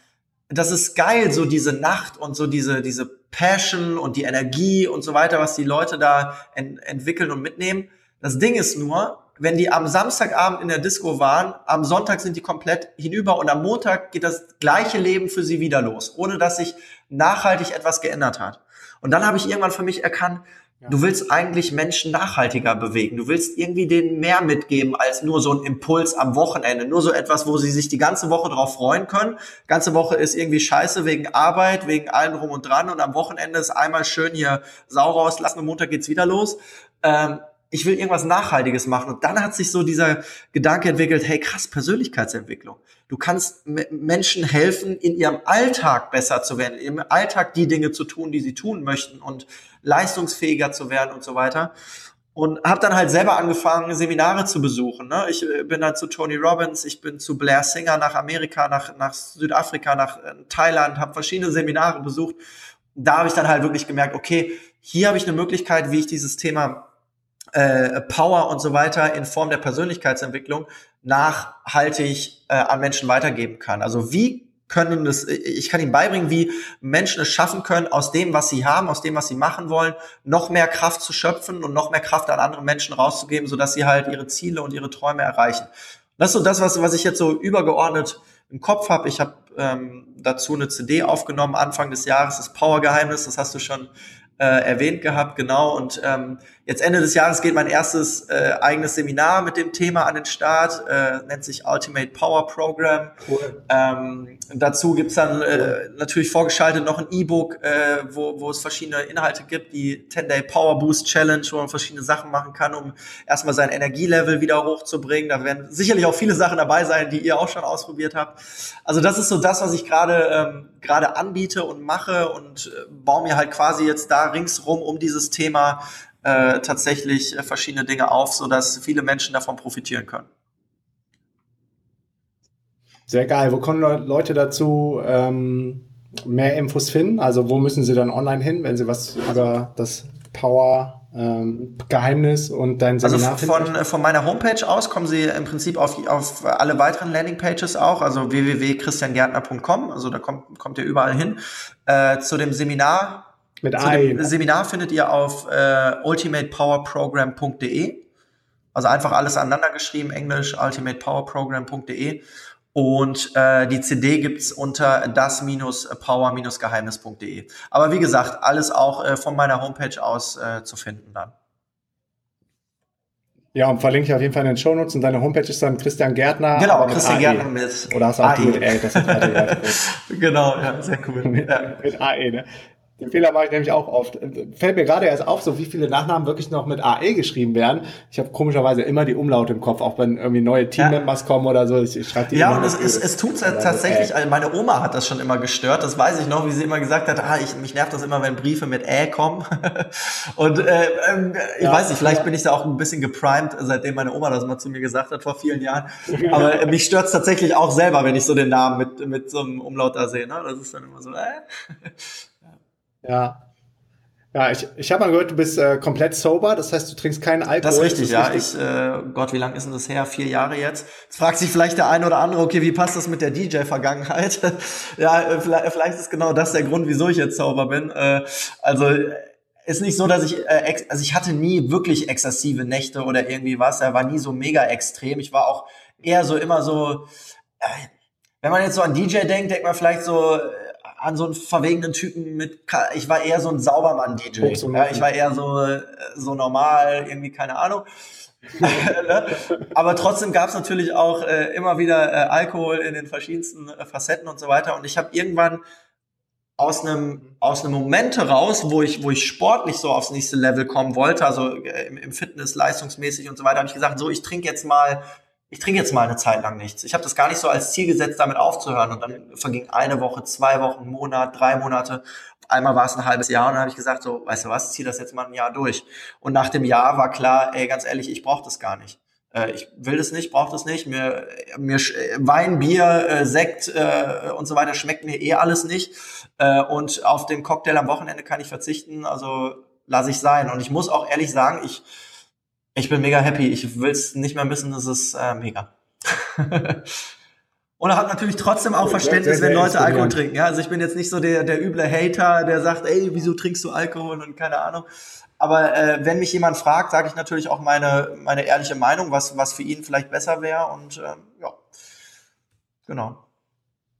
das ist geil, so diese Nacht und so diese, diese Passion und die Energie und so weiter, was die Leute da ent entwickeln und mitnehmen. Das Ding ist nur, wenn die am Samstagabend in der Disco waren, am Sonntag sind die komplett hinüber und am Montag geht das gleiche Leben für sie wieder los, ohne dass sich nachhaltig etwas geändert hat. Und dann habe ich irgendwann für mich erkannt, Du willst eigentlich Menschen nachhaltiger bewegen. Du willst irgendwie denen mehr mitgeben als nur so ein Impuls am Wochenende. Nur so etwas, wo sie sich die ganze Woche drauf freuen können. Ganze Woche ist irgendwie scheiße wegen Arbeit, wegen allem drum und dran. Und am Wochenende ist einmal schön hier Sau rauslassen und Montag geht's wieder los. Ähm, ich will irgendwas Nachhaltiges machen. Und dann hat sich so dieser Gedanke entwickelt, hey krass, Persönlichkeitsentwicklung. Du kannst Menschen helfen, in ihrem Alltag besser zu werden, im Alltag die Dinge zu tun, die sie tun möchten und leistungsfähiger zu werden und so weiter. Und habe dann halt selber angefangen, Seminare zu besuchen. Ne? Ich äh, bin dann zu Tony Robbins, ich bin zu Blair Singer nach Amerika, nach, nach Südafrika, nach äh, Thailand, habe verschiedene Seminare besucht. Da habe ich dann halt wirklich gemerkt, okay, hier habe ich eine Möglichkeit, wie ich dieses Thema äh, Power und so weiter in Form der Persönlichkeitsentwicklung nachhaltig äh, an Menschen weitergeben kann. Also wie können es, ich kann ihnen beibringen, wie Menschen es schaffen können, aus dem, was sie haben, aus dem, was sie machen wollen, noch mehr Kraft zu schöpfen und noch mehr Kraft an andere Menschen rauszugeben, sodass sie halt ihre Ziele und ihre Träume erreichen. Das ist so das, was, was ich jetzt so übergeordnet im Kopf habe. Ich habe ähm, dazu eine CD aufgenommen Anfang des Jahres, das Power Geheimnis, das hast du schon äh, erwähnt gehabt, genau. Und ähm, jetzt Ende des Jahres geht mein erstes äh, eigenes Seminar mit dem Thema an den Start, äh, nennt sich Ultimate Power Program. Cool. Ähm, dazu gibt's dann äh, natürlich vorgeschaltet noch ein E-Book, äh, wo, wo es verschiedene Inhalte gibt, die 10-Day Power Boost Challenge, wo man verschiedene Sachen machen kann, um erstmal sein Energielevel wieder hochzubringen. Da werden sicherlich auch viele Sachen dabei sein, die ihr auch schon ausprobiert habt. Also das ist so das, was ich gerade ähm, gerade anbiete und mache und äh, baue mir halt quasi jetzt da ringsrum um dieses Thema äh, tatsächlich äh, verschiedene Dinge auf, so dass viele Menschen davon profitieren können. Sehr geil. Wo kommen Leute dazu, ähm, mehr Infos finden? Also wo müssen sie dann online hin, wenn sie was über das Power ähm, Geheimnis und dein also Seminar Also von, äh, von meiner Homepage aus kommen Sie im Prinzip auf, auf alle weiteren Landingpages auch, also www.christiangärtner.com, also da kommt, kommt ihr überall hin. Äh, zu dem Seminar mit Zu ne? Seminar findet ihr auf äh, ultimatepowerprogram.de. Also einfach alles aneinander geschrieben, Englisch, ultimatepowerprogram.de. Und äh, die CD gibt's unter das-power-geheimnis.de. Aber wie gesagt, alles auch äh, von meiner Homepage aus äh, zu finden dann. Ja, und verlinke ich auf jeden Fall in den Show Notes und deine Homepage ist dann Christian Gärtner. Genau, Christian AE. Gärtner mit. Oder hast du auch AE. mit L, das ist Genau, ja, sehr cool. mit, ja. mit AE, ne? Den Fehler mache ich nämlich auch oft. Fällt mir gerade erst auf, so wie viele Nachnamen wirklich noch mit AE geschrieben werden. Ich habe komischerweise immer die Umlaute im Kopf, auch wenn irgendwie neue Teammembers ja. kommen oder so. Ich, ich schreibe die Ja, und es, es, es tut tatsächlich, also meine Oma hat das schon immer gestört. Das weiß ich noch, wie sie immer gesagt hat, ah, ich, mich nervt das immer, wenn Briefe mit Ä kommen. und äh, äh, ich ja, weiß nicht, vielleicht ja. bin ich da auch ein bisschen geprimed, seitdem meine Oma das mal zu mir gesagt hat vor vielen Jahren. Aber mich stört's tatsächlich auch selber, wenn ich so den Namen mit, mit so einem Umlaut da sehe. Ne? Das ist dann immer so, äh. Ja. Ja, ich, ich habe mal gehört, du bist äh, komplett sober, das heißt, du trinkst keinen Alkohol. Das ist richtig, das ist ja. Richtig? Ich, äh, Gott, wie lang ist denn das her? Vier Jahre jetzt. Jetzt fragt sich vielleicht der eine oder andere, okay, wie passt das mit der DJ-Vergangenheit? ja, äh, vielleicht, vielleicht ist genau das der Grund, wieso ich jetzt sober bin. Äh, also ist nicht so, dass ich, äh, also ich hatte nie wirklich exzessive Nächte oder irgendwie was. Er war nie so mega extrem. Ich war auch eher so immer so. Äh, wenn man jetzt so an DJ denkt, denkt man vielleicht so äh, an so einen verwegenen Typen mit, ich war eher so ein Saubermann-DJ. Ja, ich war eher so, so normal, irgendwie, keine Ahnung. Ne? Aber trotzdem gab es natürlich auch äh, immer wieder äh, Alkohol in den verschiedensten äh, Facetten und so weiter. Und ich habe irgendwann aus einem aus einem Moment heraus, wo ich wo ich sportlich so aufs nächste Level kommen wollte, also äh, im, im Fitness leistungsmäßig und so weiter, habe ich gesagt, so ich trinke jetzt mal ich trinke jetzt mal eine Zeit lang nichts. Ich habe das gar nicht so als Ziel gesetzt, damit aufzuhören. Und dann verging eine Woche, zwei Wochen, ein Monat, drei Monate. Einmal war es ein halbes Jahr und dann habe ich gesagt, so, weißt du was, zieh das jetzt mal ein Jahr durch. Und nach dem Jahr war klar, ey, ganz ehrlich, ich brauche das gar nicht. Äh, ich will das nicht, brauche das nicht. Mir, mir Wein, Bier, äh, Sekt äh, und so weiter schmeckt mir eh alles nicht. Und auf den Cocktail am Wochenende kann ich verzichten. Also lasse ich sein. Und ich muss auch ehrlich sagen, ich ich bin mega happy. Ich will es nicht mehr missen. Das ist äh, mega. Und er hat natürlich trotzdem auch Verständnis, wenn Leute Alkohol trinken. Ja, also ich bin jetzt nicht so der, der üble Hater, der sagt, ey, wieso trinkst du Alkohol und keine Ahnung. Aber äh, wenn mich jemand fragt, sage ich natürlich auch meine, meine ehrliche Meinung, was, was für ihn vielleicht besser wäre. Und äh, ja, genau.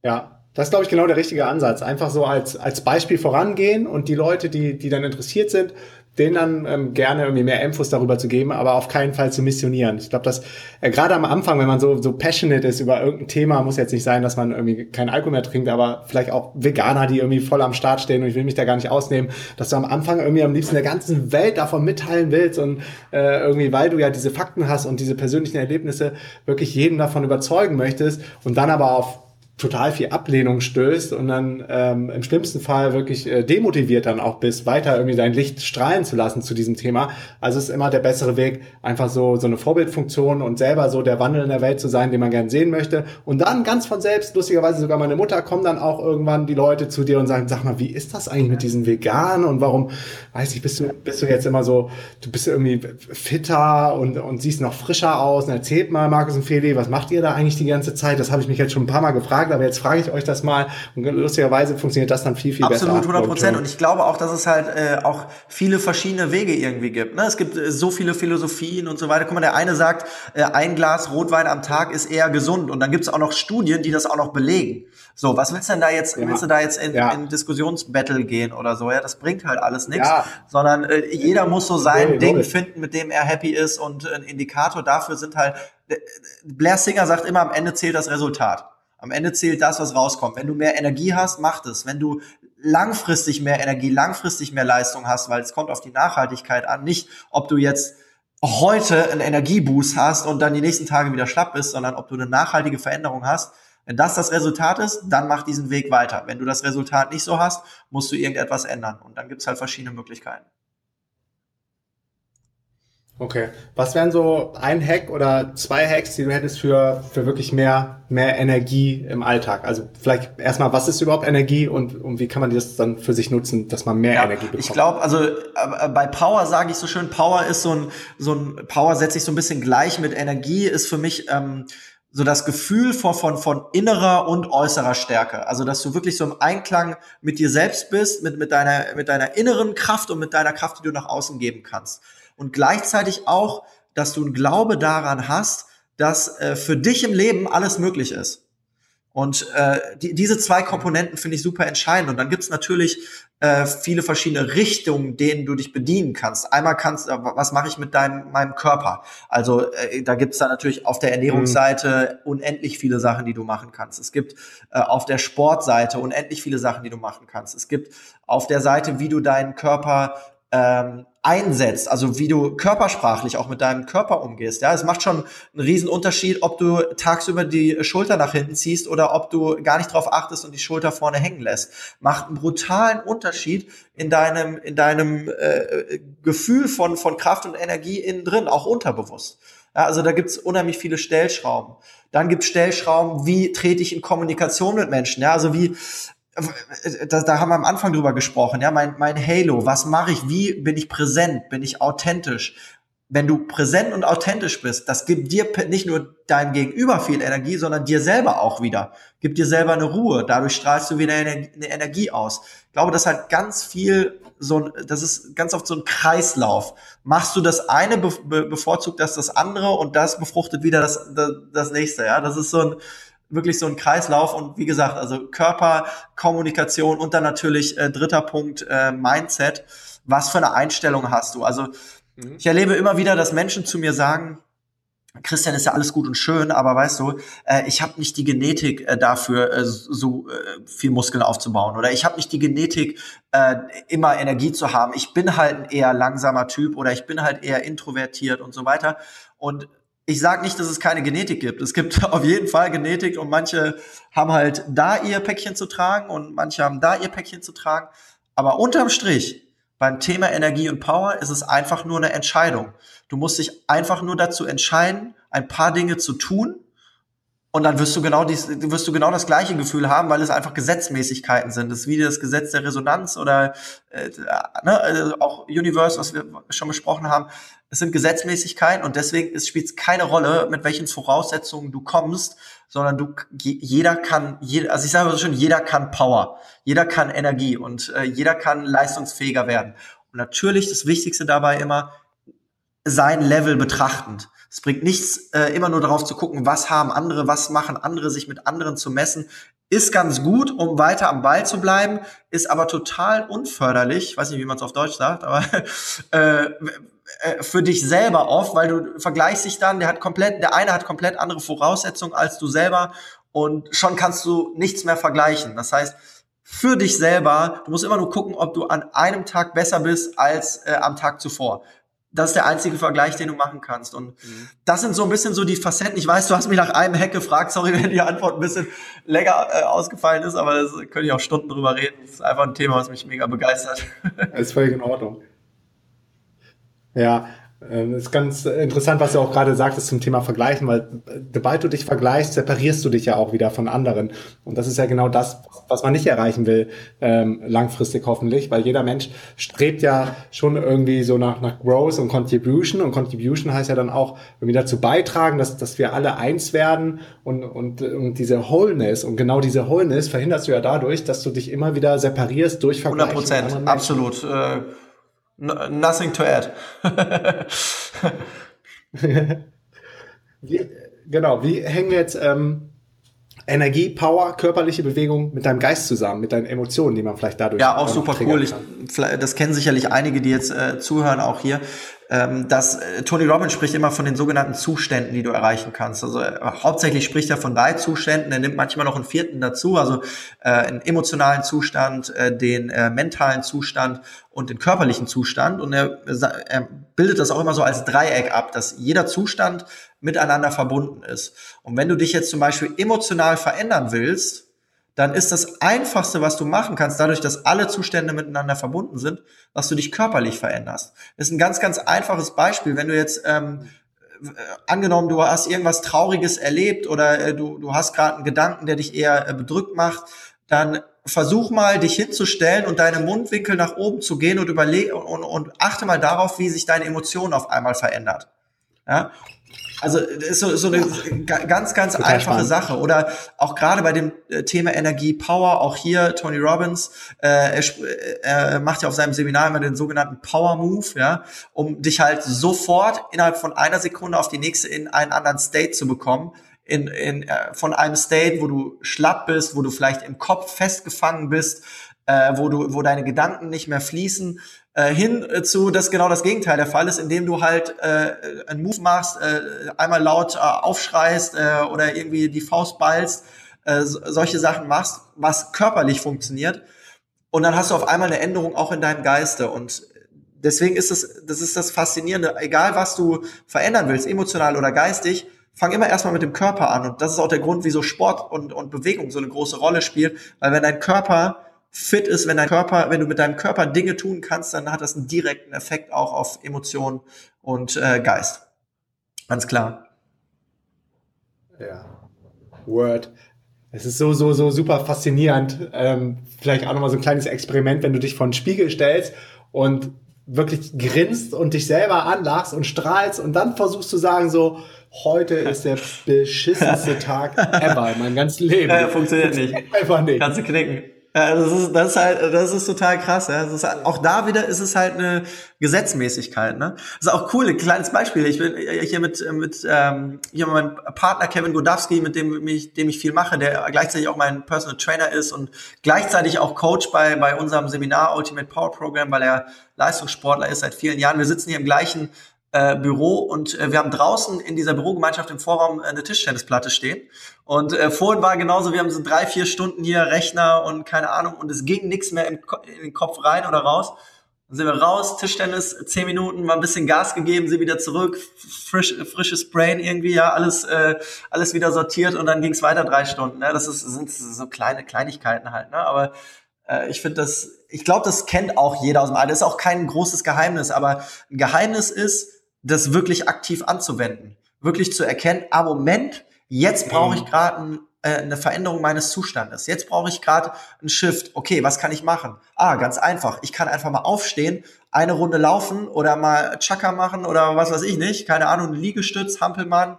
Ja, das ist, glaube ich, genau der richtige Ansatz. Einfach so als, als Beispiel vorangehen und die Leute, die, die dann interessiert sind, denen dann ähm, gerne irgendwie mehr Infos darüber zu geben, aber auf keinen Fall zu missionieren. Ich glaube, dass äh, gerade am Anfang, wenn man so, so passionate ist über irgendein Thema, muss jetzt nicht sein, dass man irgendwie keinen Alkohol mehr trinkt, aber vielleicht auch Veganer, die irgendwie voll am Start stehen und ich will mich da gar nicht ausnehmen, dass du am Anfang irgendwie am liebsten der ganzen Welt davon mitteilen willst und äh, irgendwie, weil du ja diese Fakten hast und diese persönlichen Erlebnisse, wirklich jeden davon überzeugen möchtest und dann aber auf total viel Ablehnung stößt und dann ähm, im schlimmsten Fall wirklich äh, demotiviert dann auch bist, weiter irgendwie dein Licht strahlen zu lassen zu diesem Thema. Also ist immer der bessere Weg, einfach so so eine Vorbildfunktion und selber so der Wandel in der Welt zu sein, den man gern sehen möchte. Und dann ganz von selbst, lustigerweise sogar meine Mutter, kommen dann auch irgendwann die Leute zu dir und sagen, sag mal, wie ist das eigentlich mit diesen Veganen und warum, weiß ich, bist du bist du jetzt immer so, du bist irgendwie fitter und und siehst noch frischer aus. Und erzählt mal, Markus und Feli, was macht ihr da eigentlich die ganze Zeit? Das habe ich mich jetzt schon ein paar Mal gefragt gefragt, aber jetzt frage ich euch das mal. Und lustigerweise funktioniert das dann viel, viel Absolut, besser. Absolut, 100 Prozent. Und ich glaube auch, dass es halt äh, auch viele verschiedene Wege irgendwie gibt. Ne? Es gibt äh, so viele Philosophien und so weiter. Guck mal, der eine sagt, äh, ein Glas Rotwein am Tag ist eher gesund. Und dann gibt es auch noch Studien, die das auch noch belegen. So, was willst du denn da jetzt, ja. willst du da jetzt in, ja. in Diskussionsbattle gehen oder so? Ja, das bringt halt alles nichts, ja. sondern äh, jeder muss so sein nee, Ding nee. finden, mit dem er happy ist und ein Indikator dafür sind halt, äh, Blair Singer sagt immer, am Ende zählt das Resultat. Am Ende zählt das, was rauskommt. Wenn du mehr Energie hast, mach es. Wenn du langfristig mehr Energie, langfristig mehr Leistung hast, weil es kommt auf die Nachhaltigkeit an, nicht ob du jetzt heute einen Energieboost hast und dann die nächsten Tage wieder schlapp bist, sondern ob du eine nachhaltige Veränderung hast. Wenn das das Resultat ist, dann mach diesen Weg weiter. Wenn du das Resultat nicht so hast, musst du irgendetwas ändern. Und dann gibt's halt verschiedene Möglichkeiten. Okay. Was wären so ein Hack oder zwei Hacks, die du hättest für, für wirklich mehr, mehr Energie im Alltag? Also vielleicht erstmal, was ist überhaupt Energie und, und wie kann man das dann für sich nutzen, dass man mehr ja, Energie bekommt? Ich glaube, also äh, bei Power sage ich so schön, Power ist so ein, so ein Power setze ich so ein bisschen gleich mit Energie, ist für mich ähm, so das Gefühl von, von, von innerer und äußerer Stärke. Also, dass du wirklich so im Einklang mit dir selbst bist, mit, mit, deiner, mit deiner inneren Kraft und mit deiner Kraft, die du nach außen geben kannst und gleichzeitig auch, dass du einen Glaube daran hast, dass äh, für dich im Leben alles möglich ist. Und äh, die, diese zwei Komponenten finde ich super entscheidend. Und dann gibt's natürlich äh, viele verschiedene Richtungen, denen du dich bedienen kannst. Einmal kannst, äh, was mache ich mit deinem meinem Körper? Also äh, da gibt's da natürlich auf der Ernährungsseite mhm. unendlich viele Sachen, die du machen kannst. Es gibt äh, auf der Sportseite unendlich viele Sachen, die du machen kannst. Es gibt auf der Seite, wie du deinen Körper ähm, einsetzt, also wie du körpersprachlich auch mit deinem Körper umgehst. Ja, es macht schon einen riesen Unterschied, ob du tagsüber die Schulter nach hinten ziehst oder ob du gar nicht drauf achtest und die Schulter vorne hängen lässt. Macht einen brutalen Unterschied in deinem in deinem äh, Gefühl von von Kraft und Energie innen drin, auch unterbewusst. Ja, also da gibt's unheimlich viele Stellschrauben. Dann gibt's Stellschrauben, wie trete ich in Kommunikation mit Menschen. Ja, also wie da, da haben wir am Anfang drüber gesprochen, ja, mein, mein Halo, was mache ich, wie bin ich präsent, bin ich authentisch? Wenn du präsent und authentisch bist, das gibt dir nicht nur deinem Gegenüber viel Energie, sondern dir selber auch wieder. Gibt dir selber eine Ruhe, dadurch strahlst du wieder eine, Energie aus. Ich glaube, das hat ganz viel so ein, das ist ganz oft so ein Kreislauf. Machst du das eine, be, bevorzugt das das andere und das befruchtet wieder das, das, das nächste, ja. Das ist so ein, wirklich so ein Kreislauf und wie gesagt, also Körper, Kommunikation und dann natürlich äh, dritter Punkt äh, Mindset. Was für eine Einstellung hast du? Also mhm. ich erlebe immer wieder, dass Menschen zu mir sagen, Christian ist ja alles gut und schön, aber weißt du, äh, ich habe nicht die Genetik äh, dafür, äh, so äh, viel Muskeln aufzubauen oder ich habe nicht die Genetik, äh, immer Energie zu haben. Ich bin halt ein eher langsamer Typ oder ich bin halt eher introvertiert und so weiter. Und ich sage nicht, dass es keine Genetik gibt. Es gibt auf jeden Fall Genetik und manche haben halt da ihr Päckchen zu tragen und manche haben da ihr Päckchen zu tragen. Aber unterm Strich, beim Thema Energie und Power ist es einfach nur eine Entscheidung. Du musst dich einfach nur dazu entscheiden, ein paar Dinge zu tun und dann wirst du genau dies, wirst du genau das gleiche Gefühl haben, weil es einfach Gesetzmäßigkeiten sind. Das ist wie das Gesetz der Resonanz oder äh, ne, also auch Universe, was wir schon besprochen haben. Es sind Gesetzmäßigkeiten und deswegen spielt es keine Rolle, mit welchen Voraussetzungen du kommst, sondern du jeder kann, jeder, also ich sage so schön, jeder kann Power, jeder kann Energie und äh, jeder kann leistungsfähiger werden. Und natürlich das Wichtigste dabei immer sein Level betrachtend. Es bringt nichts, äh, immer nur darauf zu gucken, was haben andere, was machen andere, sich mit anderen zu messen. Ist ganz gut, um weiter am Ball zu bleiben, ist aber total unförderlich, ich weiß nicht, wie man es auf Deutsch sagt, aber äh, für dich selber oft, weil du vergleichst dich dann, der hat komplett, der eine hat komplett andere Voraussetzungen als du selber und schon kannst du nichts mehr vergleichen. Das heißt, für dich selber, du musst immer nur gucken, ob du an einem Tag besser bist als äh, am Tag zuvor das ist der einzige Vergleich, den du machen kannst. Und mhm. das sind so ein bisschen so die Facetten. Ich weiß, du hast mich nach einem Hack gefragt. Sorry, wenn die Antwort ein bisschen länger äh, ausgefallen ist, aber das könnte ich auch Stunden drüber reden. Das ist einfach ein Thema, was mich mega begeistert. Das ist völlig in Ordnung. Ja, ähm, ist ganz interessant, was du auch gerade sagtest zum Thema Vergleichen, weil äh, sobald du dich vergleichst, separierst du dich ja auch wieder von anderen. Und das ist ja genau das, was man nicht erreichen will, ähm, langfristig hoffentlich, weil jeder Mensch strebt ja schon irgendwie so nach, nach Growth und Contribution. Und Contribution heißt ja dann auch irgendwie dazu beitragen, dass, dass wir alle eins werden und, und, und diese Wholeness. Und genau diese Wholeness verhinderst du ja dadurch, dass du dich immer wieder separierst durch Vergleichen. 100 Prozent, absolut. Äh nothing to add. wie, genau, wie hängen jetzt ähm, Energie, Power, körperliche Bewegung mit deinem Geist zusammen, mit deinen Emotionen, die man vielleicht dadurch. Ja, auch super cool. Ich, das kennen sicherlich einige, die jetzt äh, zuhören, auch hier. Ähm, dass äh, Tony Robbins spricht immer von den sogenannten Zuständen, die du erreichen kannst. Also äh, hauptsächlich spricht er von drei Zuständen. Er nimmt manchmal noch einen vierten dazu, also äh, einen emotionalen Zustand, äh, den äh, mentalen Zustand und den körperlichen Zustand. Und er, er bildet das auch immer so als Dreieck ab, dass jeder Zustand miteinander verbunden ist. Und wenn du dich jetzt zum Beispiel emotional verändern willst, dann ist das Einfachste, was du machen kannst, dadurch, dass alle Zustände miteinander verbunden sind, dass du dich körperlich veränderst. Das ist ein ganz, ganz einfaches Beispiel. Wenn du jetzt ähm, äh, angenommen, du hast irgendwas Trauriges erlebt oder äh, du, du hast gerade einen Gedanken, der dich eher äh, bedrückt macht, dann versuch mal, dich hinzustellen und deine Mundwinkel nach oben zu gehen und überleg und, und achte mal darauf, wie sich deine Emotion auf einmal verändert. Ja? Also das ist so, so eine ganz, ganz Total einfache spannend. Sache. Oder auch gerade bei dem äh, Thema Energie, Power, auch hier Tony Robbins, äh, er, äh, er macht ja auf seinem Seminar immer den sogenannten Power Move, ja, um dich halt sofort innerhalb von einer Sekunde auf die nächste in einen anderen State zu bekommen. In, in, äh, von einem State, wo du schlapp bist, wo du vielleicht im Kopf festgefangen bist, äh, wo du, wo deine Gedanken nicht mehr fließen, äh, hin äh, zu, dass genau das Gegenteil der Fall ist, indem du halt äh, einen Move machst, äh, einmal laut äh, aufschreist äh, oder irgendwie die Faust ballst, äh, solche Sachen machst, was körperlich funktioniert. Und dann hast du auf einmal eine Änderung auch in deinem Geiste. Und deswegen ist es, das ist das Faszinierende. Egal was du verändern willst, emotional oder geistig, fang immer erstmal mit dem Körper an. Und das ist auch der Grund, wieso Sport und, und Bewegung so eine große Rolle spielt. Weil wenn dein Körper fit ist, wenn dein Körper, wenn du mit deinem Körper Dinge tun kannst, dann hat das einen direkten Effekt auch auf Emotionen und äh, Geist. Ganz klar. Ja. Word. Es ist so, so, so super faszinierend. Ähm, vielleicht auch nochmal so ein kleines Experiment, wenn du dich vor den Spiegel stellst und wirklich grinst und dich selber anlachst und strahlst und dann versuchst zu sagen so, heute ist der beschissenste Tag ever in meinem ganzen Leben. Ja, funktioniert nicht. Einfach nicht. Kannst du knicken. Ja, das ist, das ist halt, das ist total krass. Ja. Das ist, auch da wieder ist es halt eine Gesetzmäßigkeit. Ne? Das ist auch cool. Ein kleines Beispiel. Ich bin hier mit mit ähm, hier mein Partner Kevin Godowski, mit dem ich, dem ich viel mache, der gleichzeitig auch mein Personal Trainer ist und gleichzeitig auch Coach bei bei unserem Seminar Ultimate Power Program, weil er Leistungssportler ist seit vielen Jahren. Wir sitzen hier im gleichen äh, Büro und äh, wir haben draußen in dieser Bürogemeinschaft im Vorraum äh, eine Tischtennisplatte stehen. Und äh, vorhin war genauso, wir haben so drei, vier Stunden hier Rechner und keine Ahnung und es ging nichts mehr im in den Kopf rein oder raus. Dann sind wir raus, Tischtennis, zehn Minuten, mal ein bisschen Gas gegeben, sind wieder zurück, frisch, frisches Brain irgendwie, ja, alles, äh, alles wieder sortiert und dann ging's weiter drei Stunden. Ne? Das ist, sind so kleine Kleinigkeiten halt, ne? Aber äh, ich finde das, ich glaube, das kennt auch jeder aus dem Alter. Das ist auch kein großes Geheimnis, aber ein Geheimnis ist, das wirklich aktiv anzuwenden. Wirklich zu erkennen, ah, Moment, jetzt brauche ich gerade ein, äh, eine Veränderung meines Zustandes. Jetzt brauche ich gerade einen Shift. Okay, was kann ich machen? Ah, ganz einfach. Ich kann einfach mal aufstehen, eine Runde laufen oder mal Chaka machen oder was weiß ich nicht. Keine Ahnung, Liegestütz, Hampelmann.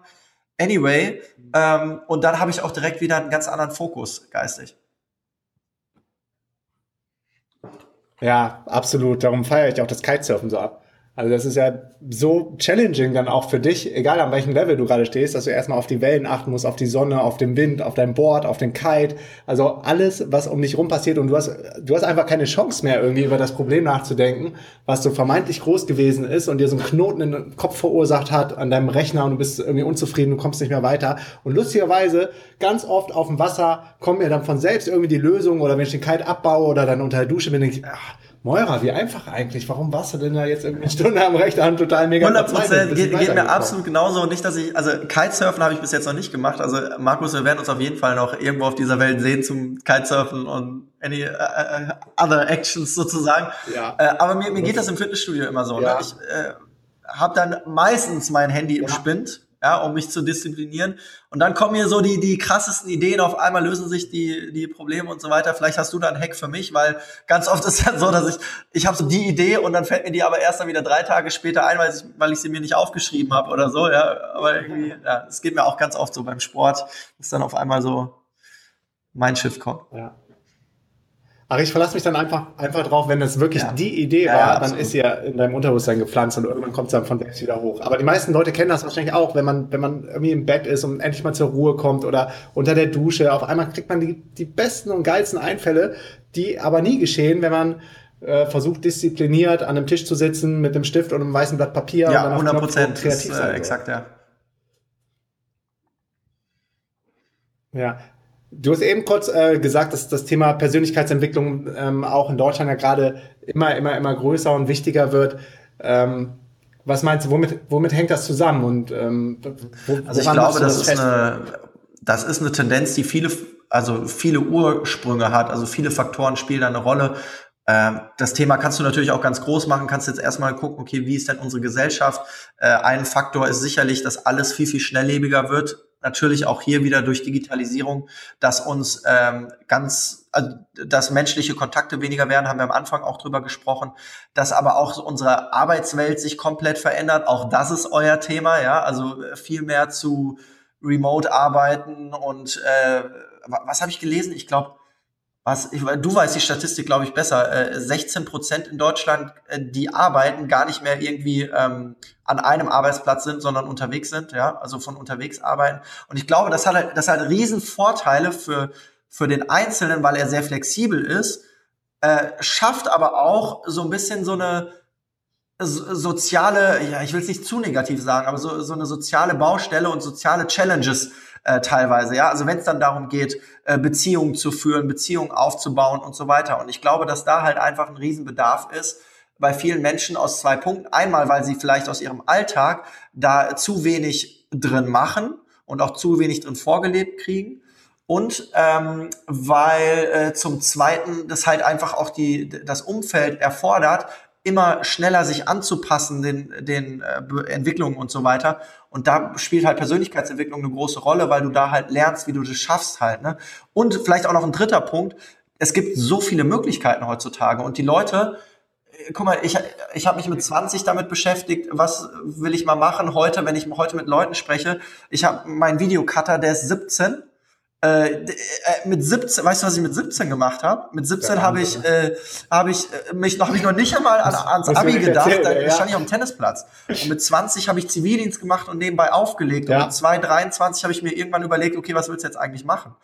Anyway. Ähm, und dann habe ich auch direkt wieder einen ganz anderen Fokus geistig. Ja, absolut. Darum feiere ich auch das Kitesurfen so ab. Also das ist ja so challenging dann auch für dich, egal an welchem Level du gerade stehst, dass du erstmal auf die Wellen achten musst, auf die Sonne, auf den Wind, auf dein Board, auf den Kite, also alles, was um dich rum passiert und du hast, du hast einfach keine Chance mehr irgendwie über das Problem nachzudenken, was so vermeintlich groß gewesen ist und dir so einen Knoten in den Kopf verursacht hat an deinem Rechner und du bist irgendwie unzufrieden, du kommst nicht mehr weiter. Und lustigerweise ganz oft auf dem Wasser kommt mir dann von selbst irgendwie die Lösung oder wenn ich den Kite abbaue oder dann unter der Dusche bin, denke ich, ach, Moira, wie einfach eigentlich. Warum warst du denn da jetzt irgendwie eine Stunde am rechten Hand total mega 100 Prozent geht, geht mir absolut genauso. Und nicht, dass ich, also Kitesurfen habe ich bis jetzt noch nicht gemacht. Also Markus, wir werden uns auf jeden Fall noch irgendwo auf dieser Welt sehen zum Kitesurfen und any uh, other actions sozusagen. Ja. Äh, aber mir, mir geht das im Fitnessstudio immer so. Ne? Ja. Ne? Ich äh, habe dann meistens mein Handy im ja. Spind ja, um mich zu disziplinieren. Und dann kommen mir so die, die krassesten Ideen, auf einmal lösen sich die, die Probleme und so weiter. Vielleicht hast du da einen Hack für mich, weil ganz oft ist es dann so, dass ich, ich habe so die Idee und dann fällt mir die aber erst dann wieder drei Tage später ein, weil ich, weil ich sie mir nicht aufgeschrieben habe oder so, ja. Aber irgendwie, ja, es geht mir auch ganz oft so beim Sport, dass dann auf einmal so mein Schiff kommt. Ja. Ach, ich verlasse mich dann einfach, einfach drauf, wenn das wirklich ja. die Idee war, ja, dann ist sie ja in deinem Unterbewusstsein gepflanzt und irgendwann kommt es dann von selbst wieder hoch. Aber die meisten Leute kennen das wahrscheinlich auch, wenn man, wenn man irgendwie im Bett ist und endlich mal zur Ruhe kommt oder unter der Dusche. Auf einmal kriegt man die, die besten und geilsten Einfälle, die aber nie geschehen, wenn man äh, versucht diszipliniert an einem Tisch zu sitzen mit einem Stift und einem weißen Blatt Papier. Ja, 100 Prozent. Kreativ ist, äh, exakt, ja. Ja, Du hast eben kurz äh, gesagt, dass das Thema Persönlichkeitsentwicklung ähm, auch in Deutschland ja gerade immer, immer, immer größer und wichtiger wird. Ähm, was meinst du, womit, womit hängt das zusammen? Und, ähm, wo, also ich glaube, das, das, ist eine, das ist eine Tendenz, die viele, also viele Ursprünge hat. Also viele Faktoren spielen da eine Rolle. Ähm, das Thema kannst du natürlich auch ganz groß machen, kannst jetzt erstmal gucken, okay, wie ist denn unsere Gesellschaft? Äh, ein Faktor ist sicherlich, dass alles viel, viel schnelllebiger wird natürlich auch hier wieder durch Digitalisierung, dass uns ähm, ganz, also, dass menschliche Kontakte weniger werden, haben wir am Anfang auch drüber gesprochen, dass aber auch unsere Arbeitswelt sich komplett verändert. Auch das ist euer Thema, ja, also äh, viel mehr zu Remote arbeiten und äh, was habe ich gelesen? Ich glaube, was, ich, du weißt die Statistik, glaube ich, besser. Äh, 16 Prozent in Deutschland, äh, die arbeiten, gar nicht mehr irgendwie ähm, an einem Arbeitsplatz sind, sondern unterwegs sind, ja, also von unterwegs arbeiten. Und ich glaube, das hat halt, das hat riesen Vorteile für, für den Einzelnen, weil er sehr flexibel ist, äh, schafft aber auch so ein bisschen so eine soziale, ja, ich will es nicht zu negativ sagen, aber so, so eine soziale Baustelle und soziale Challenges äh, teilweise, ja. Also wenn es dann darum geht, äh, Beziehungen zu führen, Beziehungen aufzubauen und so weiter. Und ich glaube, dass da halt einfach ein Riesenbedarf ist bei vielen Menschen aus zwei Punkten. Einmal, weil sie vielleicht aus ihrem Alltag da zu wenig drin machen und auch zu wenig drin vorgelebt kriegen. Und ähm, weil äh, zum Zweiten das halt einfach auch die, das Umfeld erfordert, immer schneller sich anzupassen, den, den äh, Entwicklungen und so weiter. Und da spielt halt Persönlichkeitsentwicklung eine große Rolle, weil du da halt lernst, wie du das schaffst halt. Ne? Und vielleicht auch noch ein dritter Punkt, es gibt so viele Möglichkeiten heutzutage und die Leute, äh, guck mal, ich, ich habe mich mit 20 damit beschäftigt, was will ich mal machen heute, wenn ich heute mit Leuten spreche. Ich habe meinen Videocutter, der ist 17 äh, äh, mit 17, weißt du, was ich mit 17 gemacht habe? Mit 17 habe ich, äh, habe ich äh, mich noch, habe ich noch nicht einmal an, ans Abi gedacht. Erzählen, da stand ich auf dem Tennisplatz. Und mit 20 habe ich Zivildienst gemacht und nebenbei aufgelegt. Ja. Und mit 2, 23 habe ich mir irgendwann überlegt, okay, was willst du jetzt eigentlich machen?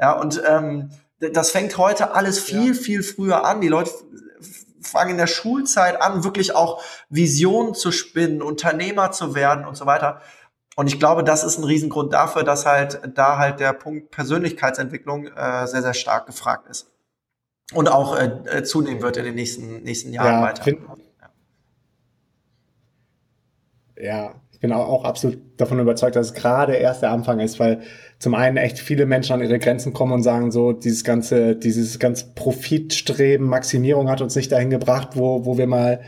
Ja, und ähm, das fängt heute alles viel, ja. viel früher an. Die Leute fangen in der Schulzeit an, wirklich auch Visionen zu spinnen, Unternehmer zu werden und so weiter. Und ich glaube, das ist ein Riesengrund dafür, dass halt da halt der Punkt Persönlichkeitsentwicklung äh, sehr, sehr stark gefragt ist. Und auch äh, äh zunehmen wird in den nächsten, nächsten Jahren ja, weiter. Find, ja. ja, ich bin auch, auch absolut davon überzeugt, dass es gerade erst der Anfang ist, weil zum einen echt viele Menschen an ihre Grenzen kommen und sagen so, dieses ganze, dieses ganze Profitstreben, Maximierung hat uns nicht dahin gebracht, wo, wo wir mal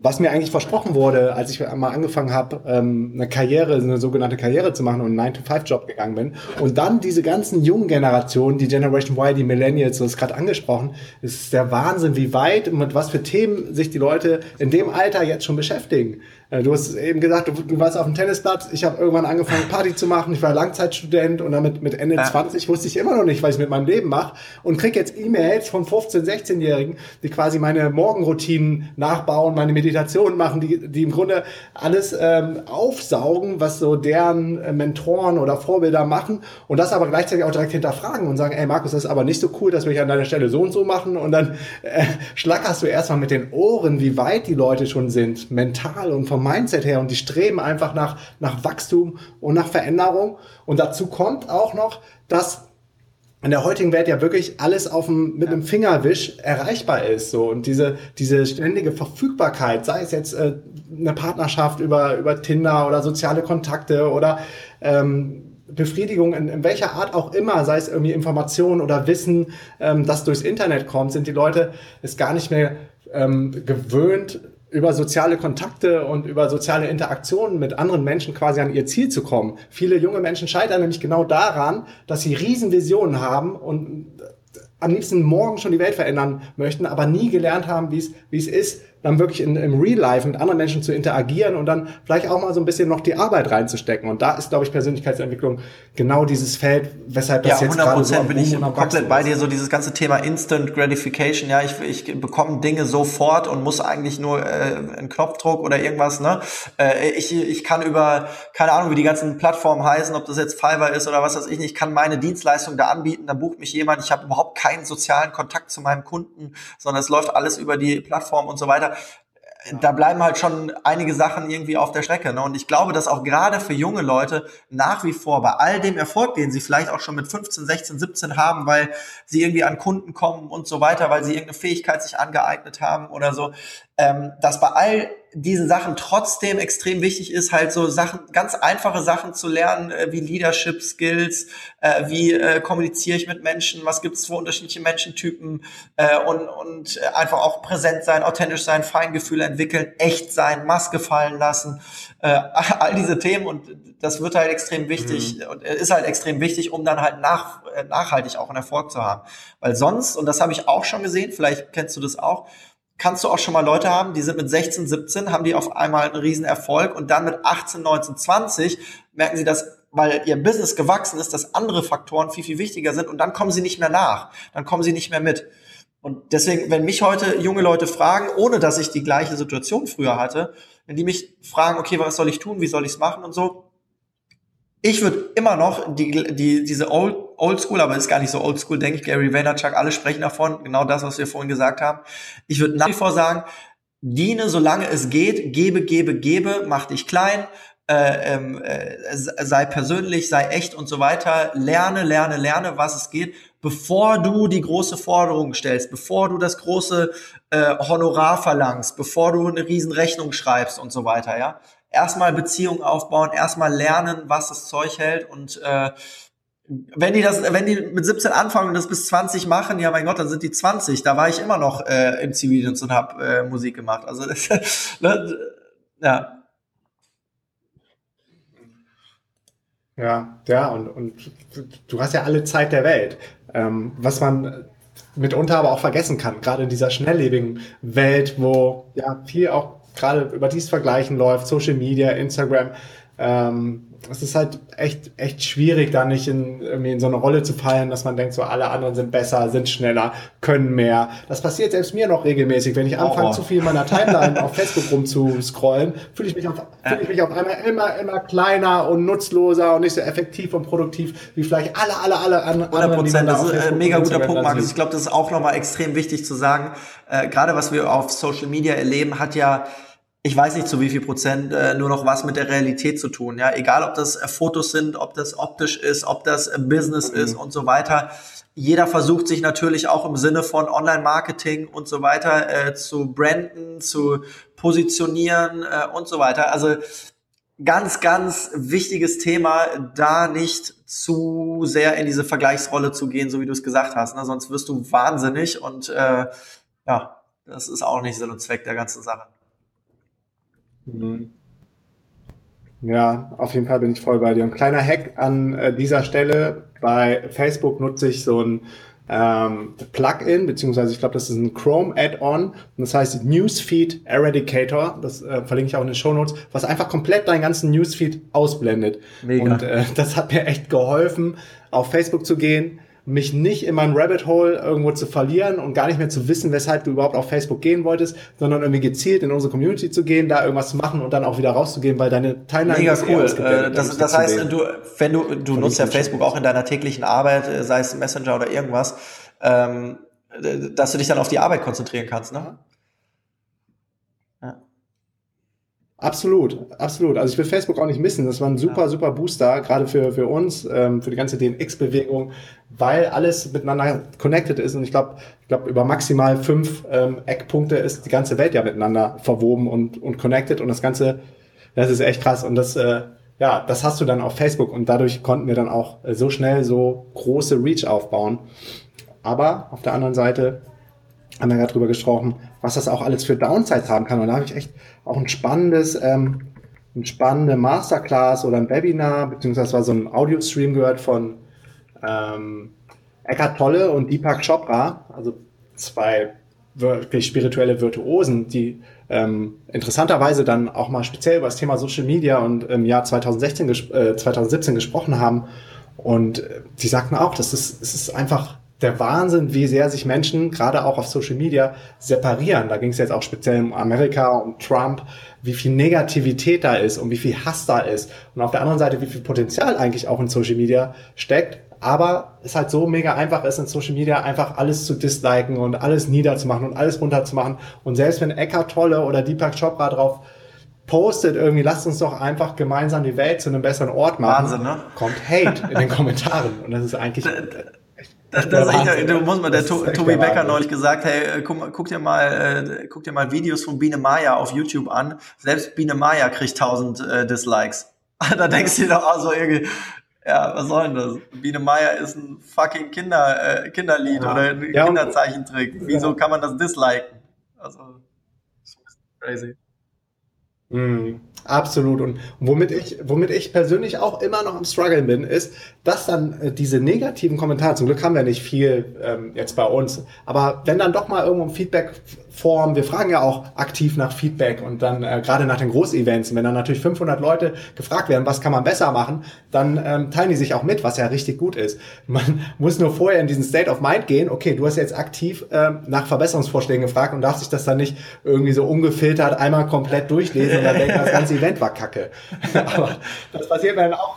was mir eigentlich versprochen wurde, als ich mal angefangen habe, ähm, eine Karriere, eine sogenannte Karriere zu machen und einen 9-to-5-Job gegangen bin. Und dann diese ganzen jungen Generationen, die Generation Y, die Millennials, du hast gerade angesprochen, ist der Wahnsinn, wie weit und mit was für Themen sich die Leute in dem Alter jetzt schon beschäftigen. Äh, du hast eben gesagt, du, du warst auf dem Tennisplatz. Ich habe irgendwann angefangen, Party zu machen. Ich war Langzeitstudent und damit mit Ende ja. 20 wusste ich immer noch nicht, was ich mit meinem Leben mache. Und krieg jetzt E-Mails von 15-, 16-Jährigen, die quasi meine Morgenroutinen nachbauen, meine Meditation machen, die, die im Grunde alles ähm, aufsaugen, was so deren äh, Mentoren oder Vorbilder machen. Und das aber gleichzeitig auch direkt hinterfragen und sagen, ey Markus, das ist aber nicht so cool, dass wir hier an deiner Stelle so und so machen. Und dann äh, schlackerst du erstmal mit den Ohren, wie weit die Leute schon sind, mental und vom vom Mindset her und die streben einfach nach, nach Wachstum und nach Veränderung. Und dazu kommt auch noch, dass in der heutigen Welt ja wirklich alles auf dem, mit einem Fingerwisch erreichbar ist. So. Und diese, diese ständige Verfügbarkeit, sei es jetzt äh, eine Partnerschaft über, über Tinder oder soziale Kontakte oder ähm, Befriedigung in, in welcher Art auch immer, sei es irgendwie Information oder Wissen, ähm, das durchs Internet kommt, sind die Leute es gar nicht mehr ähm, gewöhnt, über soziale Kontakte und über soziale Interaktionen mit anderen Menschen quasi an ihr Ziel zu kommen. Viele junge Menschen scheitern nämlich genau daran, dass sie Riesenvisionen haben und am liebsten morgen schon die Welt verändern möchten, aber nie gelernt haben, wie es, wie es ist, dann wirklich in, im Real Life mit anderen Menschen zu interagieren und dann vielleicht auch mal so ein bisschen noch die Arbeit reinzustecken. Und da ist, glaube ich, Persönlichkeitsentwicklung genau dieses Feld, weshalb das ja, jetzt gerade so bin ich komplett bei dir, so dieses ganze Thema Instant Gratification, ja, ich, ich bekomme Dinge sofort und muss eigentlich nur äh, einen Knopfdruck oder irgendwas, ne? Äh, ich, ich kann über, keine Ahnung, wie die ganzen Plattformen heißen, ob das jetzt Fiverr ist oder was weiß ich nicht, ich kann meine Dienstleistung da anbieten, dann bucht mich jemand, ich habe überhaupt keinen sozialen Kontakt zu meinem Kunden, sondern es läuft alles über die Plattform und so weiter da bleiben halt schon einige Sachen irgendwie auf der Strecke. Ne? Und ich glaube, dass auch gerade für junge Leute nach wie vor bei all dem Erfolg, den sie vielleicht auch schon mit 15, 16, 17 haben, weil sie irgendwie an Kunden kommen und so weiter, weil sie irgendeine Fähigkeit sich angeeignet haben oder so, ähm, dass bei all diesen Sachen trotzdem extrem wichtig ist, halt so Sachen, ganz einfache Sachen zu lernen, äh, wie Leadership Skills, äh, wie äh, kommuniziere ich mit Menschen, was gibt es für unterschiedliche Menschentypen äh, und, und einfach auch präsent sein, authentisch sein, Feingefühle entwickeln, echt sein, Maske fallen lassen, all diese Themen und das wird halt extrem wichtig mhm. und ist halt extrem wichtig, um dann halt nach, nachhaltig auch einen Erfolg zu haben. Weil sonst, und das habe ich auch schon gesehen, vielleicht kennst du das auch, kannst du auch schon mal Leute haben, die sind mit 16, 17, haben die auf einmal einen riesen Erfolg und dann mit 18, 19, 20 merken sie, dass weil ihr Business gewachsen ist, dass andere Faktoren viel, viel wichtiger sind und dann kommen sie nicht mehr nach, dann kommen sie nicht mehr mit. Und deswegen, wenn mich heute junge Leute fragen, ohne dass ich die gleiche Situation früher hatte, wenn die mich fragen, okay, was soll ich tun, wie soll ich es machen und so, ich würde immer noch die, die, diese Old, Old School, aber ist gar nicht so Old School, denke ich, Gary Vaynerchuk, alle sprechen davon, genau das, was wir vorhin gesagt haben. Ich würde nach wie vor sagen, diene, solange es geht, gebe, gebe, gebe, mach dich klein, äh, ähm, äh, sei persönlich, sei echt und so weiter, lerne, lerne, lerne, was es geht, bevor du die große Forderung stellst, bevor du das große äh, Honorar verlangst, bevor du eine riesen Rechnung schreibst und so weiter, ja erstmal Beziehungen aufbauen, erstmal lernen, was das Zeug hält und äh, wenn die das, wenn die mit 17 anfangen und das bis 20 machen, ja mein Gott, dann sind die 20. Da war ich immer noch äh, im Zivildienst und habe äh, Musik gemacht. Also das, ne, ja. Ja, ja, und, und du hast ja alle Zeit der Welt. Ähm, was man mitunter aber auch vergessen kann, gerade in dieser schnelllebigen Welt, wo ja viel auch gerade über dieses Vergleichen läuft, Social Media, Instagram, ähm, es ist halt echt, echt schwierig, da nicht in, irgendwie in so eine Rolle zu fallen, dass man denkt, so alle anderen sind besser, sind schneller, können mehr. Das passiert selbst mir noch regelmäßig. Wenn ich anfange, oh, oh. zu viel in meiner Timeline auf Facebook rumzuscrollen, fühle ich mich auf, fühle ich mich auf einmal immer, immer kleiner und nutzloser und nicht so effektiv und produktiv, wie vielleicht alle, alle, alle anderen. 100 Prozent, das ist ein mega guter Punkt, Markus. Ich glaube, das ist auch nochmal extrem wichtig zu sagen. Äh, gerade was wir auf Social Media erleben, hat ja ich weiß nicht zu wie viel Prozent äh, nur noch was mit der Realität zu tun. Ja, egal ob das äh, Fotos sind, ob das optisch ist, ob das äh, Business mhm. ist und so weiter. Jeder versucht sich natürlich auch im Sinne von Online-Marketing und so weiter äh, zu branden, zu positionieren äh, und so weiter. Also ganz, ganz wichtiges Thema, da nicht zu sehr in diese Vergleichsrolle zu gehen, so wie du es gesagt hast. Ne? Sonst wirst du wahnsinnig und äh, ja, das ist auch nicht Sinn und Zweck der ganzen Sache. Mhm. Ja, auf jeden Fall bin ich voll bei dir. Ein kleiner Hack an äh, dieser Stelle. Bei Facebook nutze ich so ein ähm, Plugin, beziehungsweise ich glaube, das ist ein Chrome Add-on. Das heißt Newsfeed Eradicator. Das äh, verlinke ich auch in den Show Notes, was einfach komplett deinen ganzen Newsfeed ausblendet. Mega. Und äh, das hat mir echt geholfen, auf Facebook zu gehen mich nicht in meinem Rabbit Hole irgendwo zu verlieren und gar nicht mehr zu wissen, weshalb du überhaupt auf Facebook gehen wolltest, sondern irgendwie gezielt in unsere Community zu gehen, da irgendwas zu machen und dann auch wieder rauszugehen, weil deine Timeline Mega cool. Äh, das, das heißt, du, wenn du, du nutzt ja Facebook auch in deiner täglichen Arbeit, äh, sei es Messenger oder irgendwas, ähm, dass du dich dann auf die Arbeit konzentrieren kannst, ne? Absolut, absolut. Also ich will Facebook auch nicht missen. Das war ein super, super Booster, gerade für, für uns, ähm, für die ganze DNX-Bewegung, weil alles miteinander connected ist. Und ich glaube, ich glaube, über maximal fünf ähm, Eckpunkte ist die ganze Welt ja miteinander verwoben und, und connected. Und das Ganze, das ist echt krass. Und das, äh, ja, das hast du dann auf Facebook. Und dadurch konnten wir dann auch äh, so schnell so große Reach aufbauen. Aber auf der anderen Seite haben wir gerade drüber gesprochen, was das auch alles für Downsides haben kann. Und da habe ich echt auch ein spannendes, ähm, eine spannende Masterclass oder ein Webinar, beziehungsweise war so ein Audio-Stream gehört von ähm, Eckhart Tolle und Deepak Chopra, also zwei wirklich spirituelle Virtuosen, die ähm, interessanterweise dann auch mal speziell über das Thema Social Media und im Jahr 2016, äh, 2017 gesprochen haben. Und äh, die sagten auch, das ist, es ist einfach der Wahnsinn, wie sehr sich Menschen gerade auch auf Social Media separieren. Da ging es jetzt auch speziell um Amerika, um Trump, wie viel Negativität da ist und wie viel Hass da ist. Und auf der anderen Seite, wie viel Potenzial eigentlich auch in Social Media steckt. Aber es halt so mega einfach ist, in Social Media einfach alles zu disliken und alles niederzumachen und alles runterzumachen. Und selbst wenn Eckhart Tolle oder Deepak Chopra drauf postet irgendwie, lasst uns doch einfach gemeinsam die Welt zu einem besseren Ort machen. Wahnsinn, ne? Kommt Hate in den Kommentaren. Und das ist eigentlich das, das echt, du muss mal, der to, Tobi Becker neulich gesagt, hey, äh, guck, guck, dir mal, äh, guck dir mal Videos von Biene Maya auf YouTube an. Selbst Biene Maya kriegt 1000 äh, Dislikes. da denkst du dir doch auch so irgendwie, ja, was soll denn das? Biene Maya ist ein fucking Kinder, äh, Kinderlied ja. oder ein ja, Kinderzeichentrick. Wieso kann man das disliken? Also, crazy. Mm, absolut. Und womit ich, womit ich persönlich auch immer noch am struggeln bin, ist, dass dann äh, diese negativen Kommentare, zum Glück haben wir nicht viel ähm, jetzt bei uns, aber wenn dann doch mal irgendwo ein Feedback-Form, wir fragen ja auch aktiv nach Feedback und dann äh, gerade nach den Großevents, wenn dann natürlich 500 Leute gefragt werden, was kann man besser machen, dann ähm, teilen die sich auch mit, was ja richtig gut ist. Man muss nur vorher in diesen State of Mind gehen, okay, du hast jetzt aktiv ähm, nach Verbesserungsvorschlägen gefragt und darfst sich das dann nicht irgendwie so ungefiltert einmal komplett durchlesen und dann denken, das ganze Event war kacke. aber das passiert mir dann auch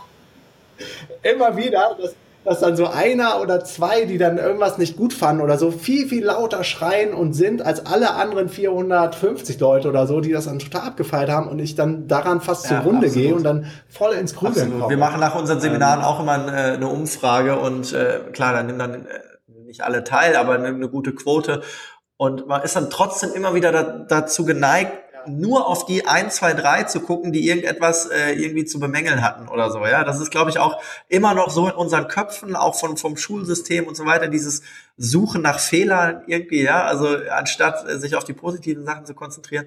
immer wieder, dass, dass dann so einer oder zwei, die dann irgendwas nicht gut fanden oder so, viel, viel lauter schreien und sind als alle anderen 450 Leute oder so, die das dann total abgefeiert haben und ich dann daran fast ja, zugrunde absolut. gehe und dann voll ins Grübeln komme. Wir machen nach unseren Seminaren ähm, auch immer eine, eine Umfrage und äh, klar, dann nehmen dann äh, nicht alle teil, aber eine, eine gute Quote. Und man ist dann trotzdem immer wieder da, dazu geneigt, nur auf die 1, 2, 3 zu gucken, die irgendetwas äh, irgendwie zu bemängeln hatten oder so. Ja, das ist, glaube ich, auch immer noch so in unseren Köpfen, auch von, vom Schulsystem und so weiter, dieses Suchen nach Fehlern irgendwie, ja, also anstatt äh, sich auf die positiven Sachen zu konzentrieren.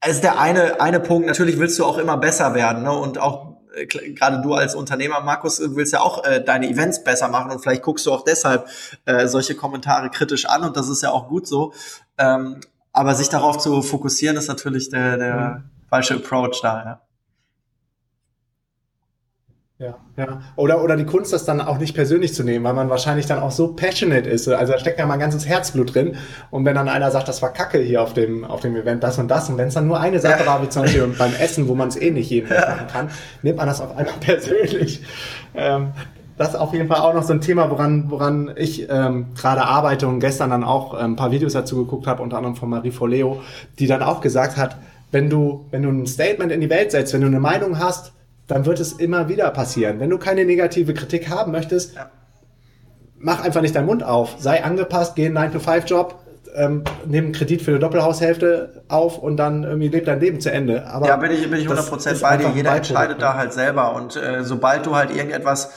Also der eine, eine Punkt, natürlich willst du auch immer besser werden, ne? Und auch äh, gerade du als Unternehmer, Markus, willst ja auch äh, deine Events besser machen und vielleicht guckst du auch deshalb äh, solche Kommentare kritisch an und das ist ja auch gut so. Ähm, aber sich darauf zu fokussieren, ist natürlich der, der mhm. falsche Approach da, ja. Ja, ja. Oder, oder die Kunst, das dann auch nicht persönlich zu nehmen, weil man wahrscheinlich dann auch so passionate ist. Also da steckt ja mal ein ganzes Herzblut drin. Und wenn dann einer sagt, das war Kacke hier auf dem, auf dem Event, das und das, und wenn es dann nur eine Sache ja. war, wie zum Beispiel beim Essen, wo man es eh nicht jeden Tag machen kann, nimmt man das auf einmal persönlich. Ähm, das ist auf jeden Fall auch noch so ein Thema, woran, woran ich ähm, gerade arbeite und gestern dann auch ähm, ein paar Videos dazu geguckt habe, unter anderem von Marie Foleo, die dann auch gesagt hat, wenn du, wenn du ein Statement in die Welt setzt, wenn du eine Meinung hast, dann wird es immer wieder passieren. Wenn du keine negative Kritik haben möchtest, mach einfach nicht deinen Mund auf. Sei angepasst, geh in einen 9-to-5-Job, ähm, nimm einen Kredit für eine Doppelhaushälfte auf und dann irgendwie lebt dein Leben zu Ende. Aber ja, bin ich, bin ich 100% bei dir. Jeder entscheidet da halt selber. Und äh, sobald du halt irgendetwas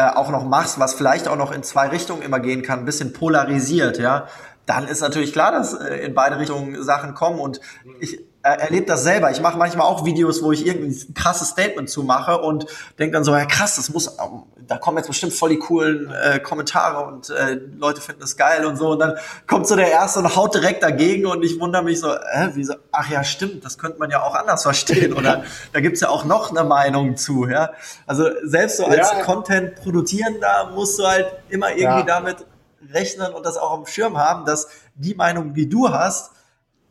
äh, auch noch machst, was vielleicht auch noch in zwei Richtungen immer gehen kann, ein bisschen polarisiert, ja, dann ist natürlich klar, dass äh, in beide Richtungen Sachen kommen. Und ich erlebe das selber. Ich mache manchmal auch Videos, wo ich irgendwie ein krasses Statement zu mache und denke dann so, ja krass, das muss, ähm, da kommen jetzt bestimmt voll die coolen äh, Kommentare und äh, Leute finden das geil und so. Und dann kommt so der Erste und haut direkt dagegen und ich wundere mich so, äh, wieso? Ach ja, stimmt, das könnte man ja auch anders verstehen. Oder da gibt's ja auch noch eine Meinung zu. Ja? Also selbst so als ja. Content-Produzierender musst du halt immer irgendwie ja. damit rechnen und das auch am Schirm haben, dass die Meinung, die du hast,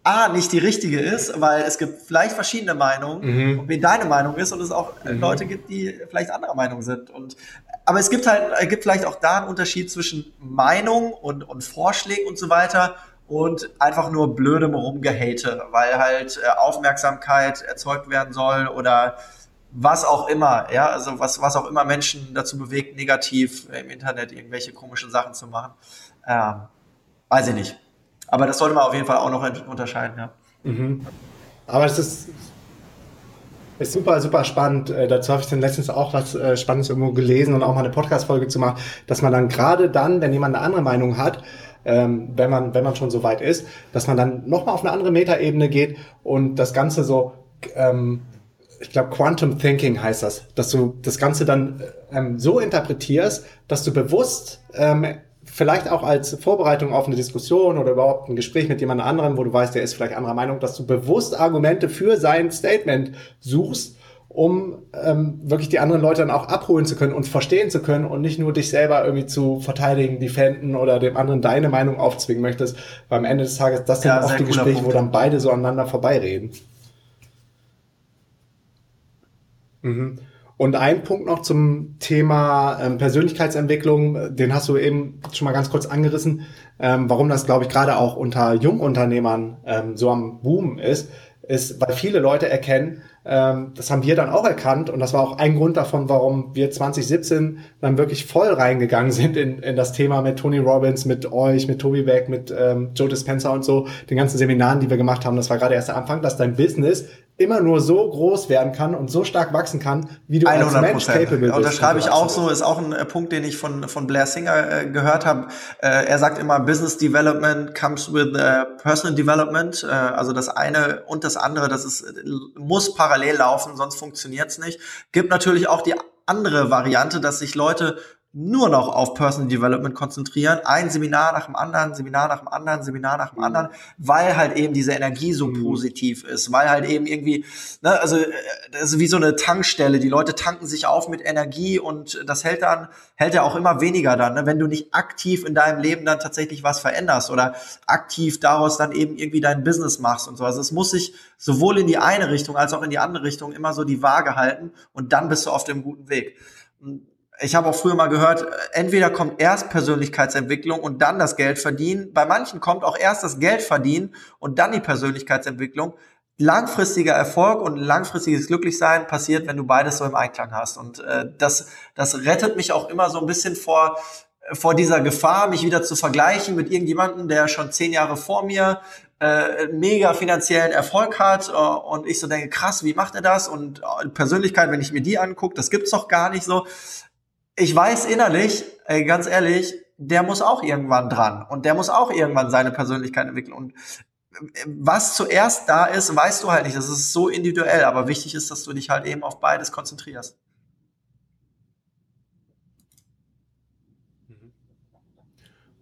A, nicht die richtige ist, weil es gibt vielleicht verschiedene Meinungen mhm. wie deine Meinung ist und es auch mhm. Leute gibt, die vielleicht anderer Meinung sind. Und, aber es gibt halt, es gibt vielleicht auch da einen Unterschied zwischen Meinung und, und Vorschlägen und so weiter und einfach nur blödem Rumgehate, weil halt äh, Aufmerksamkeit erzeugt werden soll oder was auch immer, ja, also was, was auch immer Menschen dazu bewegt, negativ im Internet irgendwelche komischen Sachen zu machen. Ähm, weiß ich nicht. Aber das sollte man auf jeden Fall auch noch unterscheiden, ja. Mhm. Aber es ist, ist super, super spannend. Äh, dazu habe ich dann letztens auch was äh, Spannendes irgendwo gelesen und auch mal eine Podcast-Folge zu machen, dass man dann gerade dann, wenn jemand eine andere Meinung hat, ähm, wenn man, wenn man schon so weit ist, dass man dann nochmal auf eine andere Metaebene geht und das Ganze so, ähm, ich glaube, Quantum Thinking heißt das, dass du das Ganze dann ähm, so interpretierst, dass du bewusst ähm, vielleicht auch als Vorbereitung auf eine Diskussion oder überhaupt ein Gespräch mit jemand anderem, wo du weißt, der ist vielleicht anderer Meinung, dass du bewusst Argumente für sein Statement suchst, um ähm, wirklich die anderen Leute dann auch abholen zu können und verstehen zu können und nicht nur dich selber irgendwie zu verteidigen, defenden oder dem anderen deine Meinung aufzwingen möchtest. Weil am Ende des Tages, das sind ja, oft die Gespräche, Punkt. wo dann beide so aneinander vorbeireden. Mhm. Und ein Punkt noch zum Thema ähm, Persönlichkeitsentwicklung, den hast du eben schon mal ganz kurz angerissen, ähm, warum das, glaube ich, gerade auch unter Jungunternehmern ähm, so am Boom ist, ist, weil viele Leute erkennen, ähm, das haben wir dann auch erkannt und das war auch ein Grund davon, warum wir 2017 dann wirklich voll reingegangen sind in, in das Thema mit Tony Robbins, mit euch, mit Toby Beck, mit ähm, Joe Dispenza und so, den ganzen Seminaren, die wir gemacht haben. Das war gerade erst der Anfang, dass dein Business immer nur so groß werden kann und so stark wachsen kann, wie du 100%. als Mensch capable bist. Und das schreibe ich auch so, ist auch ein äh, Punkt, den ich von, von Blair Singer äh, gehört habe. Äh, er sagt immer, Business Development comes with uh, Personal Development. Äh, also das eine und das andere, das ist, muss parallel laufen, sonst funktioniert's nicht. Gibt natürlich auch die andere Variante, dass sich Leute nur noch auf Personal Development konzentrieren, ein Seminar nach dem anderen, Seminar nach dem anderen, Seminar nach dem anderen, weil halt eben diese Energie so mhm. positiv ist, weil halt eben irgendwie, ne, also äh, das ist wie so eine Tankstelle, die Leute tanken sich auf mit Energie und das hält dann, hält ja auch immer weniger dann, ne, wenn du nicht aktiv in deinem Leben dann tatsächlich was veränderst oder aktiv daraus dann eben irgendwie dein Business machst und so. Also es muss sich sowohl in die eine Richtung als auch in die andere Richtung immer so die Waage halten und dann bist du auf dem guten Weg ich habe auch früher mal gehört, entweder kommt erst Persönlichkeitsentwicklung und dann das Geld verdienen. Bei manchen kommt auch erst das Geld verdienen und dann die Persönlichkeitsentwicklung. Langfristiger Erfolg und langfristiges Glücklichsein passiert, wenn du beides so im Einklang hast. Und äh, das, das rettet mich auch immer so ein bisschen vor, vor dieser Gefahr, mich wieder zu vergleichen mit irgendjemandem, der schon zehn Jahre vor mir äh, mega finanziellen Erfolg hat äh, und ich so denke, krass, wie macht er das? Und äh, Persönlichkeit, wenn ich mir die angucke, das gibt's doch gar nicht so ich weiß innerlich, ey, ganz ehrlich, der muss auch irgendwann dran und der muss auch irgendwann seine Persönlichkeit entwickeln. Und äh, was zuerst da ist, weißt du halt nicht. Das ist so individuell, aber wichtig ist, dass du dich halt eben auf beides konzentrierst.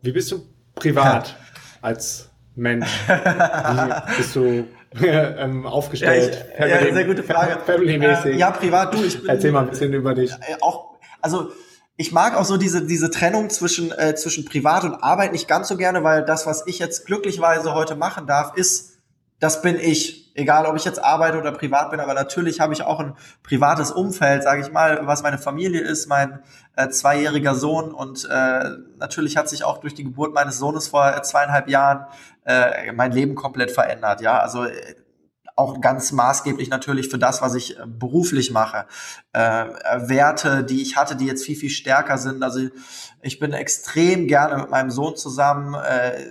Wie bist du privat als Mensch? Wie bist du ähm, aufgestellt? Ja, ich, ja, sehr gute Frage. Family-mäßig. Äh, ja, privat, du, ich bin. Erzähl mal ein bisschen über dich. Äh, auch, also, ich mag auch so diese, diese Trennung zwischen, äh, zwischen Privat und Arbeit nicht ganz so gerne, weil das, was ich jetzt glücklicherweise heute machen darf, ist, das bin ich. Egal, ob ich jetzt arbeite oder privat bin, aber natürlich habe ich auch ein privates Umfeld, sage ich mal, was meine Familie ist, mein äh, zweijähriger Sohn und äh, natürlich hat sich auch durch die Geburt meines Sohnes vor äh, zweieinhalb Jahren äh, mein Leben komplett verändert. Ja, also äh, auch ganz maßgeblich natürlich für das, was ich äh, beruflich mache. Äh, Werte, die ich hatte, die jetzt viel, viel stärker sind. Also ich bin extrem gerne mit meinem Sohn zusammen. Äh,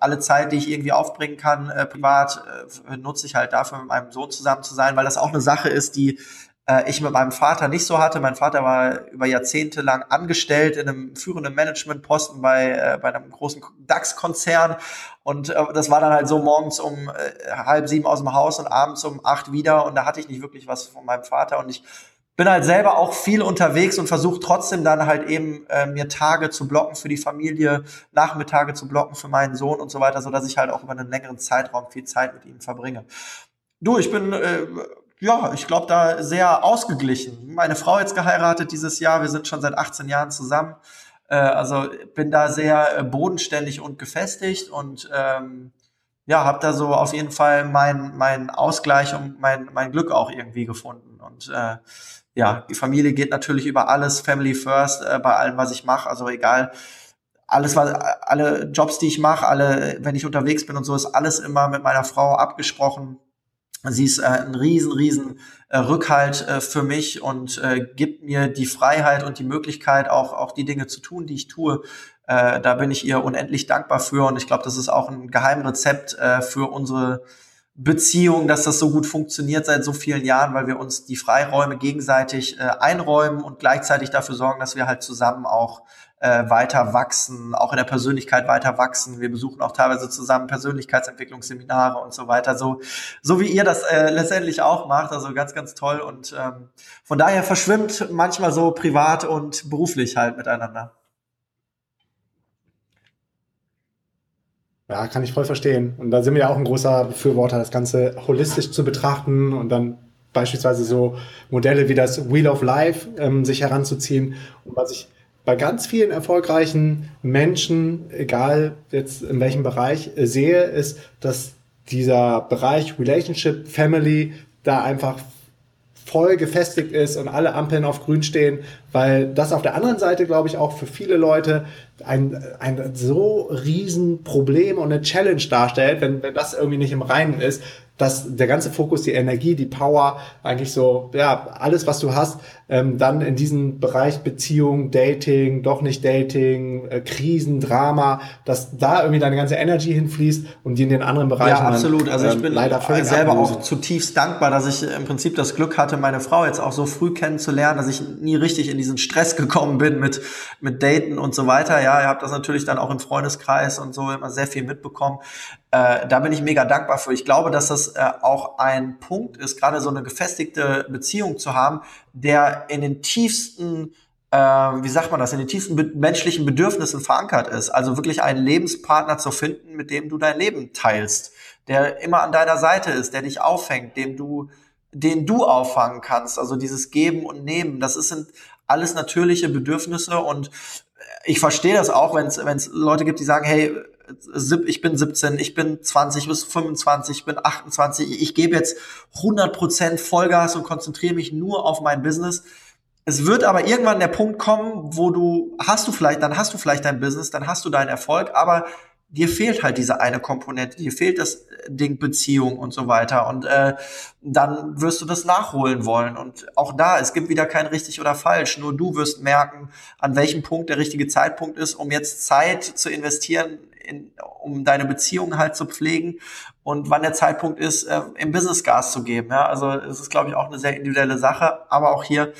alle Zeit, die ich irgendwie aufbringen kann, äh, privat, äh, nutze ich halt dafür, mit meinem Sohn zusammen zu sein, weil das auch eine Sache ist, die äh, ich mit meinem Vater nicht so hatte. Mein Vater war über Jahrzehnte lang angestellt in einem führenden Managementposten bei, äh, bei einem großen DAX-Konzern. Und äh, das war dann halt so morgens um äh, halb sieben aus dem Haus und abends um acht wieder. Und da hatte ich nicht wirklich was von meinem Vater. Und ich bin halt selber auch viel unterwegs und versuche trotzdem dann halt eben äh, mir Tage zu blocken für die Familie, Nachmittage zu blocken für meinen Sohn und so weiter, so dass ich halt auch über einen längeren Zeitraum viel Zeit mit ihm verbringe. Du, ich bin äh, ja, ich glaube, da sehr ausgeglichen. Meine Frau jetzt geheiratet dieses Jahr. Wir sind schon seit 18 Jahren zusammen. Äh, also bin da sehr äh, bodenständig und gefestigt und ähm, ja, habe da so auf jeden Fall mein, mein Ausgleich und mein, mein Glück auch irgendwie gefunden. Und äh, ja, die Familie geht natürlich über alles, Family First, äh, bei allem, was ich mache. Also egal, alles, was, alle Jobs, die ich mache, alle, wenn ich unterwegs bin und so, ist alles immer mit meiner Frau abgesprochen Sie ist äh, ein riesen, riesen äh, Rückhalt äh, für mich und äh, gibt mir die Freiheit und die Möglichkeit, auch, auch die Dinge zu tun, die ich tue. Äh, da bin ich ihr unendlich dankbar für und ich glaube, das ist auch ein Geheimrezept äh, für unsere Beziehung, dass das so gut funktioniert seit so vielen Jahren, weil wir uns die Freiräume gegenseitig einräumen und gleichzeitig dafür sorgen, dass wir halt zusammen auch äh, weiter wachsen, auch in der Persönlichkeit weiter wachsen. Wir besuchen auch teilweise zusammen Persönlichkeitsentwicklungsseminare und so weiter. So, so wie ihr das äh, letztendlich auch macht. Also ganz, ganz toll. Und ähm, von daher verschwimmt manchmal so privat und beruflich halt miteinander. Ja, kann ich voll verstehen. Und da sind wir ja auch ein großer Befürworter, das Ganze holistisch zu betrachten und dann beispielsweise so Modelle wie das Wheel of Life ähm, sich heranzuziehen. Und was ich bei ganz vielen erfolgreichen Menschen, egal jetzt in welchem Bereich, äh, sehe, ist, dass dieser Bereich Relationship, Family da einfach voll gefestigt ist und alle Ampeln auf grün stehen, weil das auf der anderen Seite, glaube ich, auch für viele Leute ein, ein so riesen Problem und eine Challenge darstellt, wenn, wenn das irgendwie nicht im Reinen ist, dass der ganze Fokus, die Energie, die Power, eigentlich so, ja, alles, was du hast, ähm, dann in diesen Bereich Beziehung, Dating, doch nicht Dating, äh, Krisen, Drama, dass da irgendwie deine ganze Energy hinfließt und die in den anderen Bereichen. Ja, absolut. Also ich ähm, bin leider selber ablösen. auch zutiefst dankbar, dass ich im Prinzip das Glück hatte, meine Frau jetzt auch so früh kennenzulernen, dass ich nie richtig in diesen Stress gekommen bin mit, mit Daten und so weiter. Ja, ihr habt das natürlich dann auch im Freundeskreis und so immer sehr viel mitbekommen. Äh, da bin ich mega dankbar für. Ich glaube, dass das äh, auch ein Punkt ist, gerade so eine gefestigte Beziehung zu haben, der in den tiefsten äh, wie sagt man das, in den tiefsten be menschlichen Bedürfnissen verankert ist. Also wirklich einen Lebenspartner zu finden, mit dem du dein Leben teilst, der immer an deiner Seite ist, der dich auffängt, dem du, den du auffangen kannst. Also dieses Geben und Nehmen, das sind alles natürliche Bedürfnisse und ich verstehe das auch, wenn es Leute gibt, die sagen, hey, ich bin 17, ich bin 20 bis 25, ich bin 28, ich gebe jetzt 100% Vollgas und konzentriere mich nur auf mein Business. Es wird aber irgendwann der Punkt kommen, wo du hast du vielleicht, dann hast du vielleicht dein Business, dann hast du deinen Erfolg, aber dir fehlt halt diese eine Komponente, dir fehlt das Ding Beziehung und so weiter. Und äh, dann wirst du das nachholen wollen. Und auch da, es gibt wieder kein richtig oder falsch. Nur du wirst merken, an welchem Punkt der richtige Zeitpunkt ist, um jetzt Zeit zu investieren, in, um deine Beziehung halt zu pflegen und wann der Zeitpunkt ist, äh, im Business Gas zu geben. Ja? Also es ist, glaube ich, auch eine sehr individuelle Sache. Aber auch hier,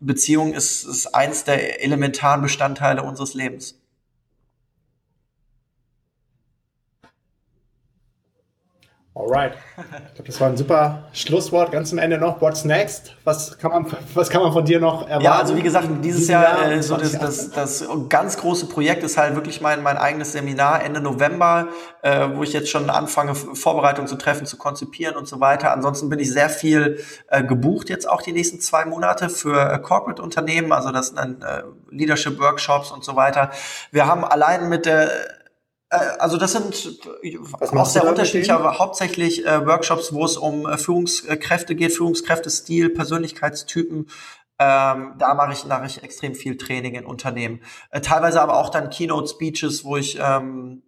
Beziehung ist, ist eins der elementaren Bestandteile unseres Lebens. Alright. Ich glaube, das war ein super Schlusswort. Ganz zum Ende noch. What's next? Was kann man, was kann man von dir noch erwarten? Ja, also wie gesagt, dieses Jahr, Jahr äh, so das, das, das ganz große Projekt ist halt wirklich mein, mein eigenes Seminar Ende November, äh, wo ich jetzt schon anfange, Vorbereitungen zu treffen, zu konzipieren und so weiter. Ansonsten bin ich sehr viel äh, gebucht jetzt auch die nächsten zwei Monate für äh, Corporate-Unternehmen. Also das sind dann äh, Leadership-Workshops und so weiter. Wir haben allein mit der äh, also das sind auch sehr unterschiedliche, aber hauptsächlich äh, Workshops, wo es um äh, Führungskräfte geht, Führungskräftestil, Persönlichkeitstypen. Ähm, da mache ich, mache ich extrem viel Training in Unternehmen. Äh, teilweise aber auch dann Keynote-Speeches, wo ich ähm,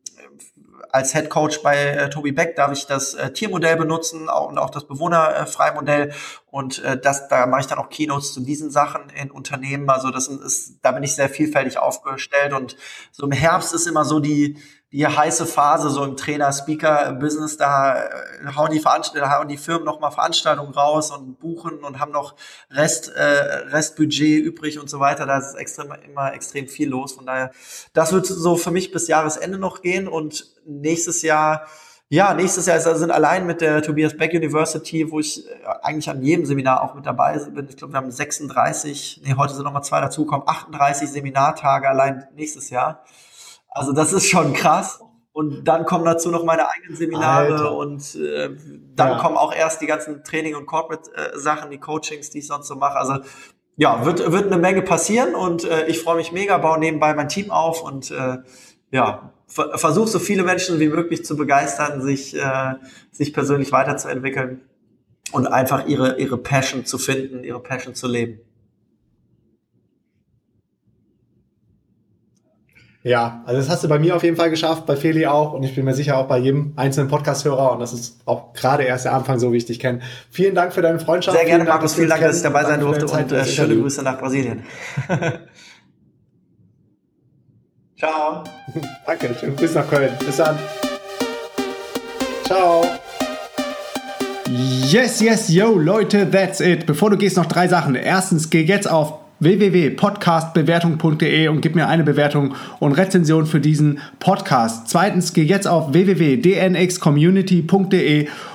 als Head Coach bei äh, Tobi Beck darf ich das äh, Tiermodell benutzen auch, und auch das Bewohnerfreimodell. Und äh, das, da mache ich dann auch Keynotes zu diesen Sachen in Unternehmen. Also das ist, da bin ich sehr vielfältig aufgestellt. Und so im Herbst ist immer so die, die heiße Phase so im Trainer-Speaker-Business, da äh, hauen die, Veranst hauen die Firmen nochmal Veranstaltungen raus und buchen und haben noch Rest, äh, Restbudget übrig und so weiter. Da ist extrem, immer extrem viel los. Von daher, das wird so für mich bis Jahresende noch gehen und nächstes Jahr ja, nächstes Jahr sind allein mit der Tobias Beck University, wo ich äh, eigentlich an jedem Seminar auch mit dabei bin. Ich glaube, wir haben 36, nee, heute sind nochmal zwei dazugekommen, 38 Seminartage allein nächstes Jahr. Also das ist schon krass. Und dann kommen dazu noch meine eigenen Seminare Alter. und äh, dann ja. kommen auch erst die ganzen Training- und Corporate-Sachen, äh, die Coachings, die ich sonst so mache. Also ja, wird, wird eine Menge passieren und äh, ich freue mich mega, baue nebenbei mein Team auf und äh, ja, ver versuche so viele Menschen wie möglich zu begeistern, sich, äh, sich persönlich weiterzuentwickeln und einfach ihre, ihre Passion zu finden, ihre Passion zu leben. Ja, also das hast du bei mir auf jeden Fall geschafft, bei Feli auch und ich bin mir sicher auch bei jedem einzelnen Podcast-Hörer und das ist auch gerade erst der Anfang so, wie ich dich kenne. Vielen Dank für deine Freundschaft. Sehr gerne, Markus. Vielen Dank, dass ich dabei sein durfte und äh, schöne Grüße nach Brasilien. Ciao. Danke, schönen Grüße nach Köln. Bis dann. Ciao. Yes, yes, yo, Leute, that's it. Bevor du gehst, noch drei Sachen. Erstens, geh jetzt auf www.podcastbewertung.de und gib mir eine Bewertung und Rezension für diesen Podcast. Zweitens, geh jetzt auf www.dnxcommunity.de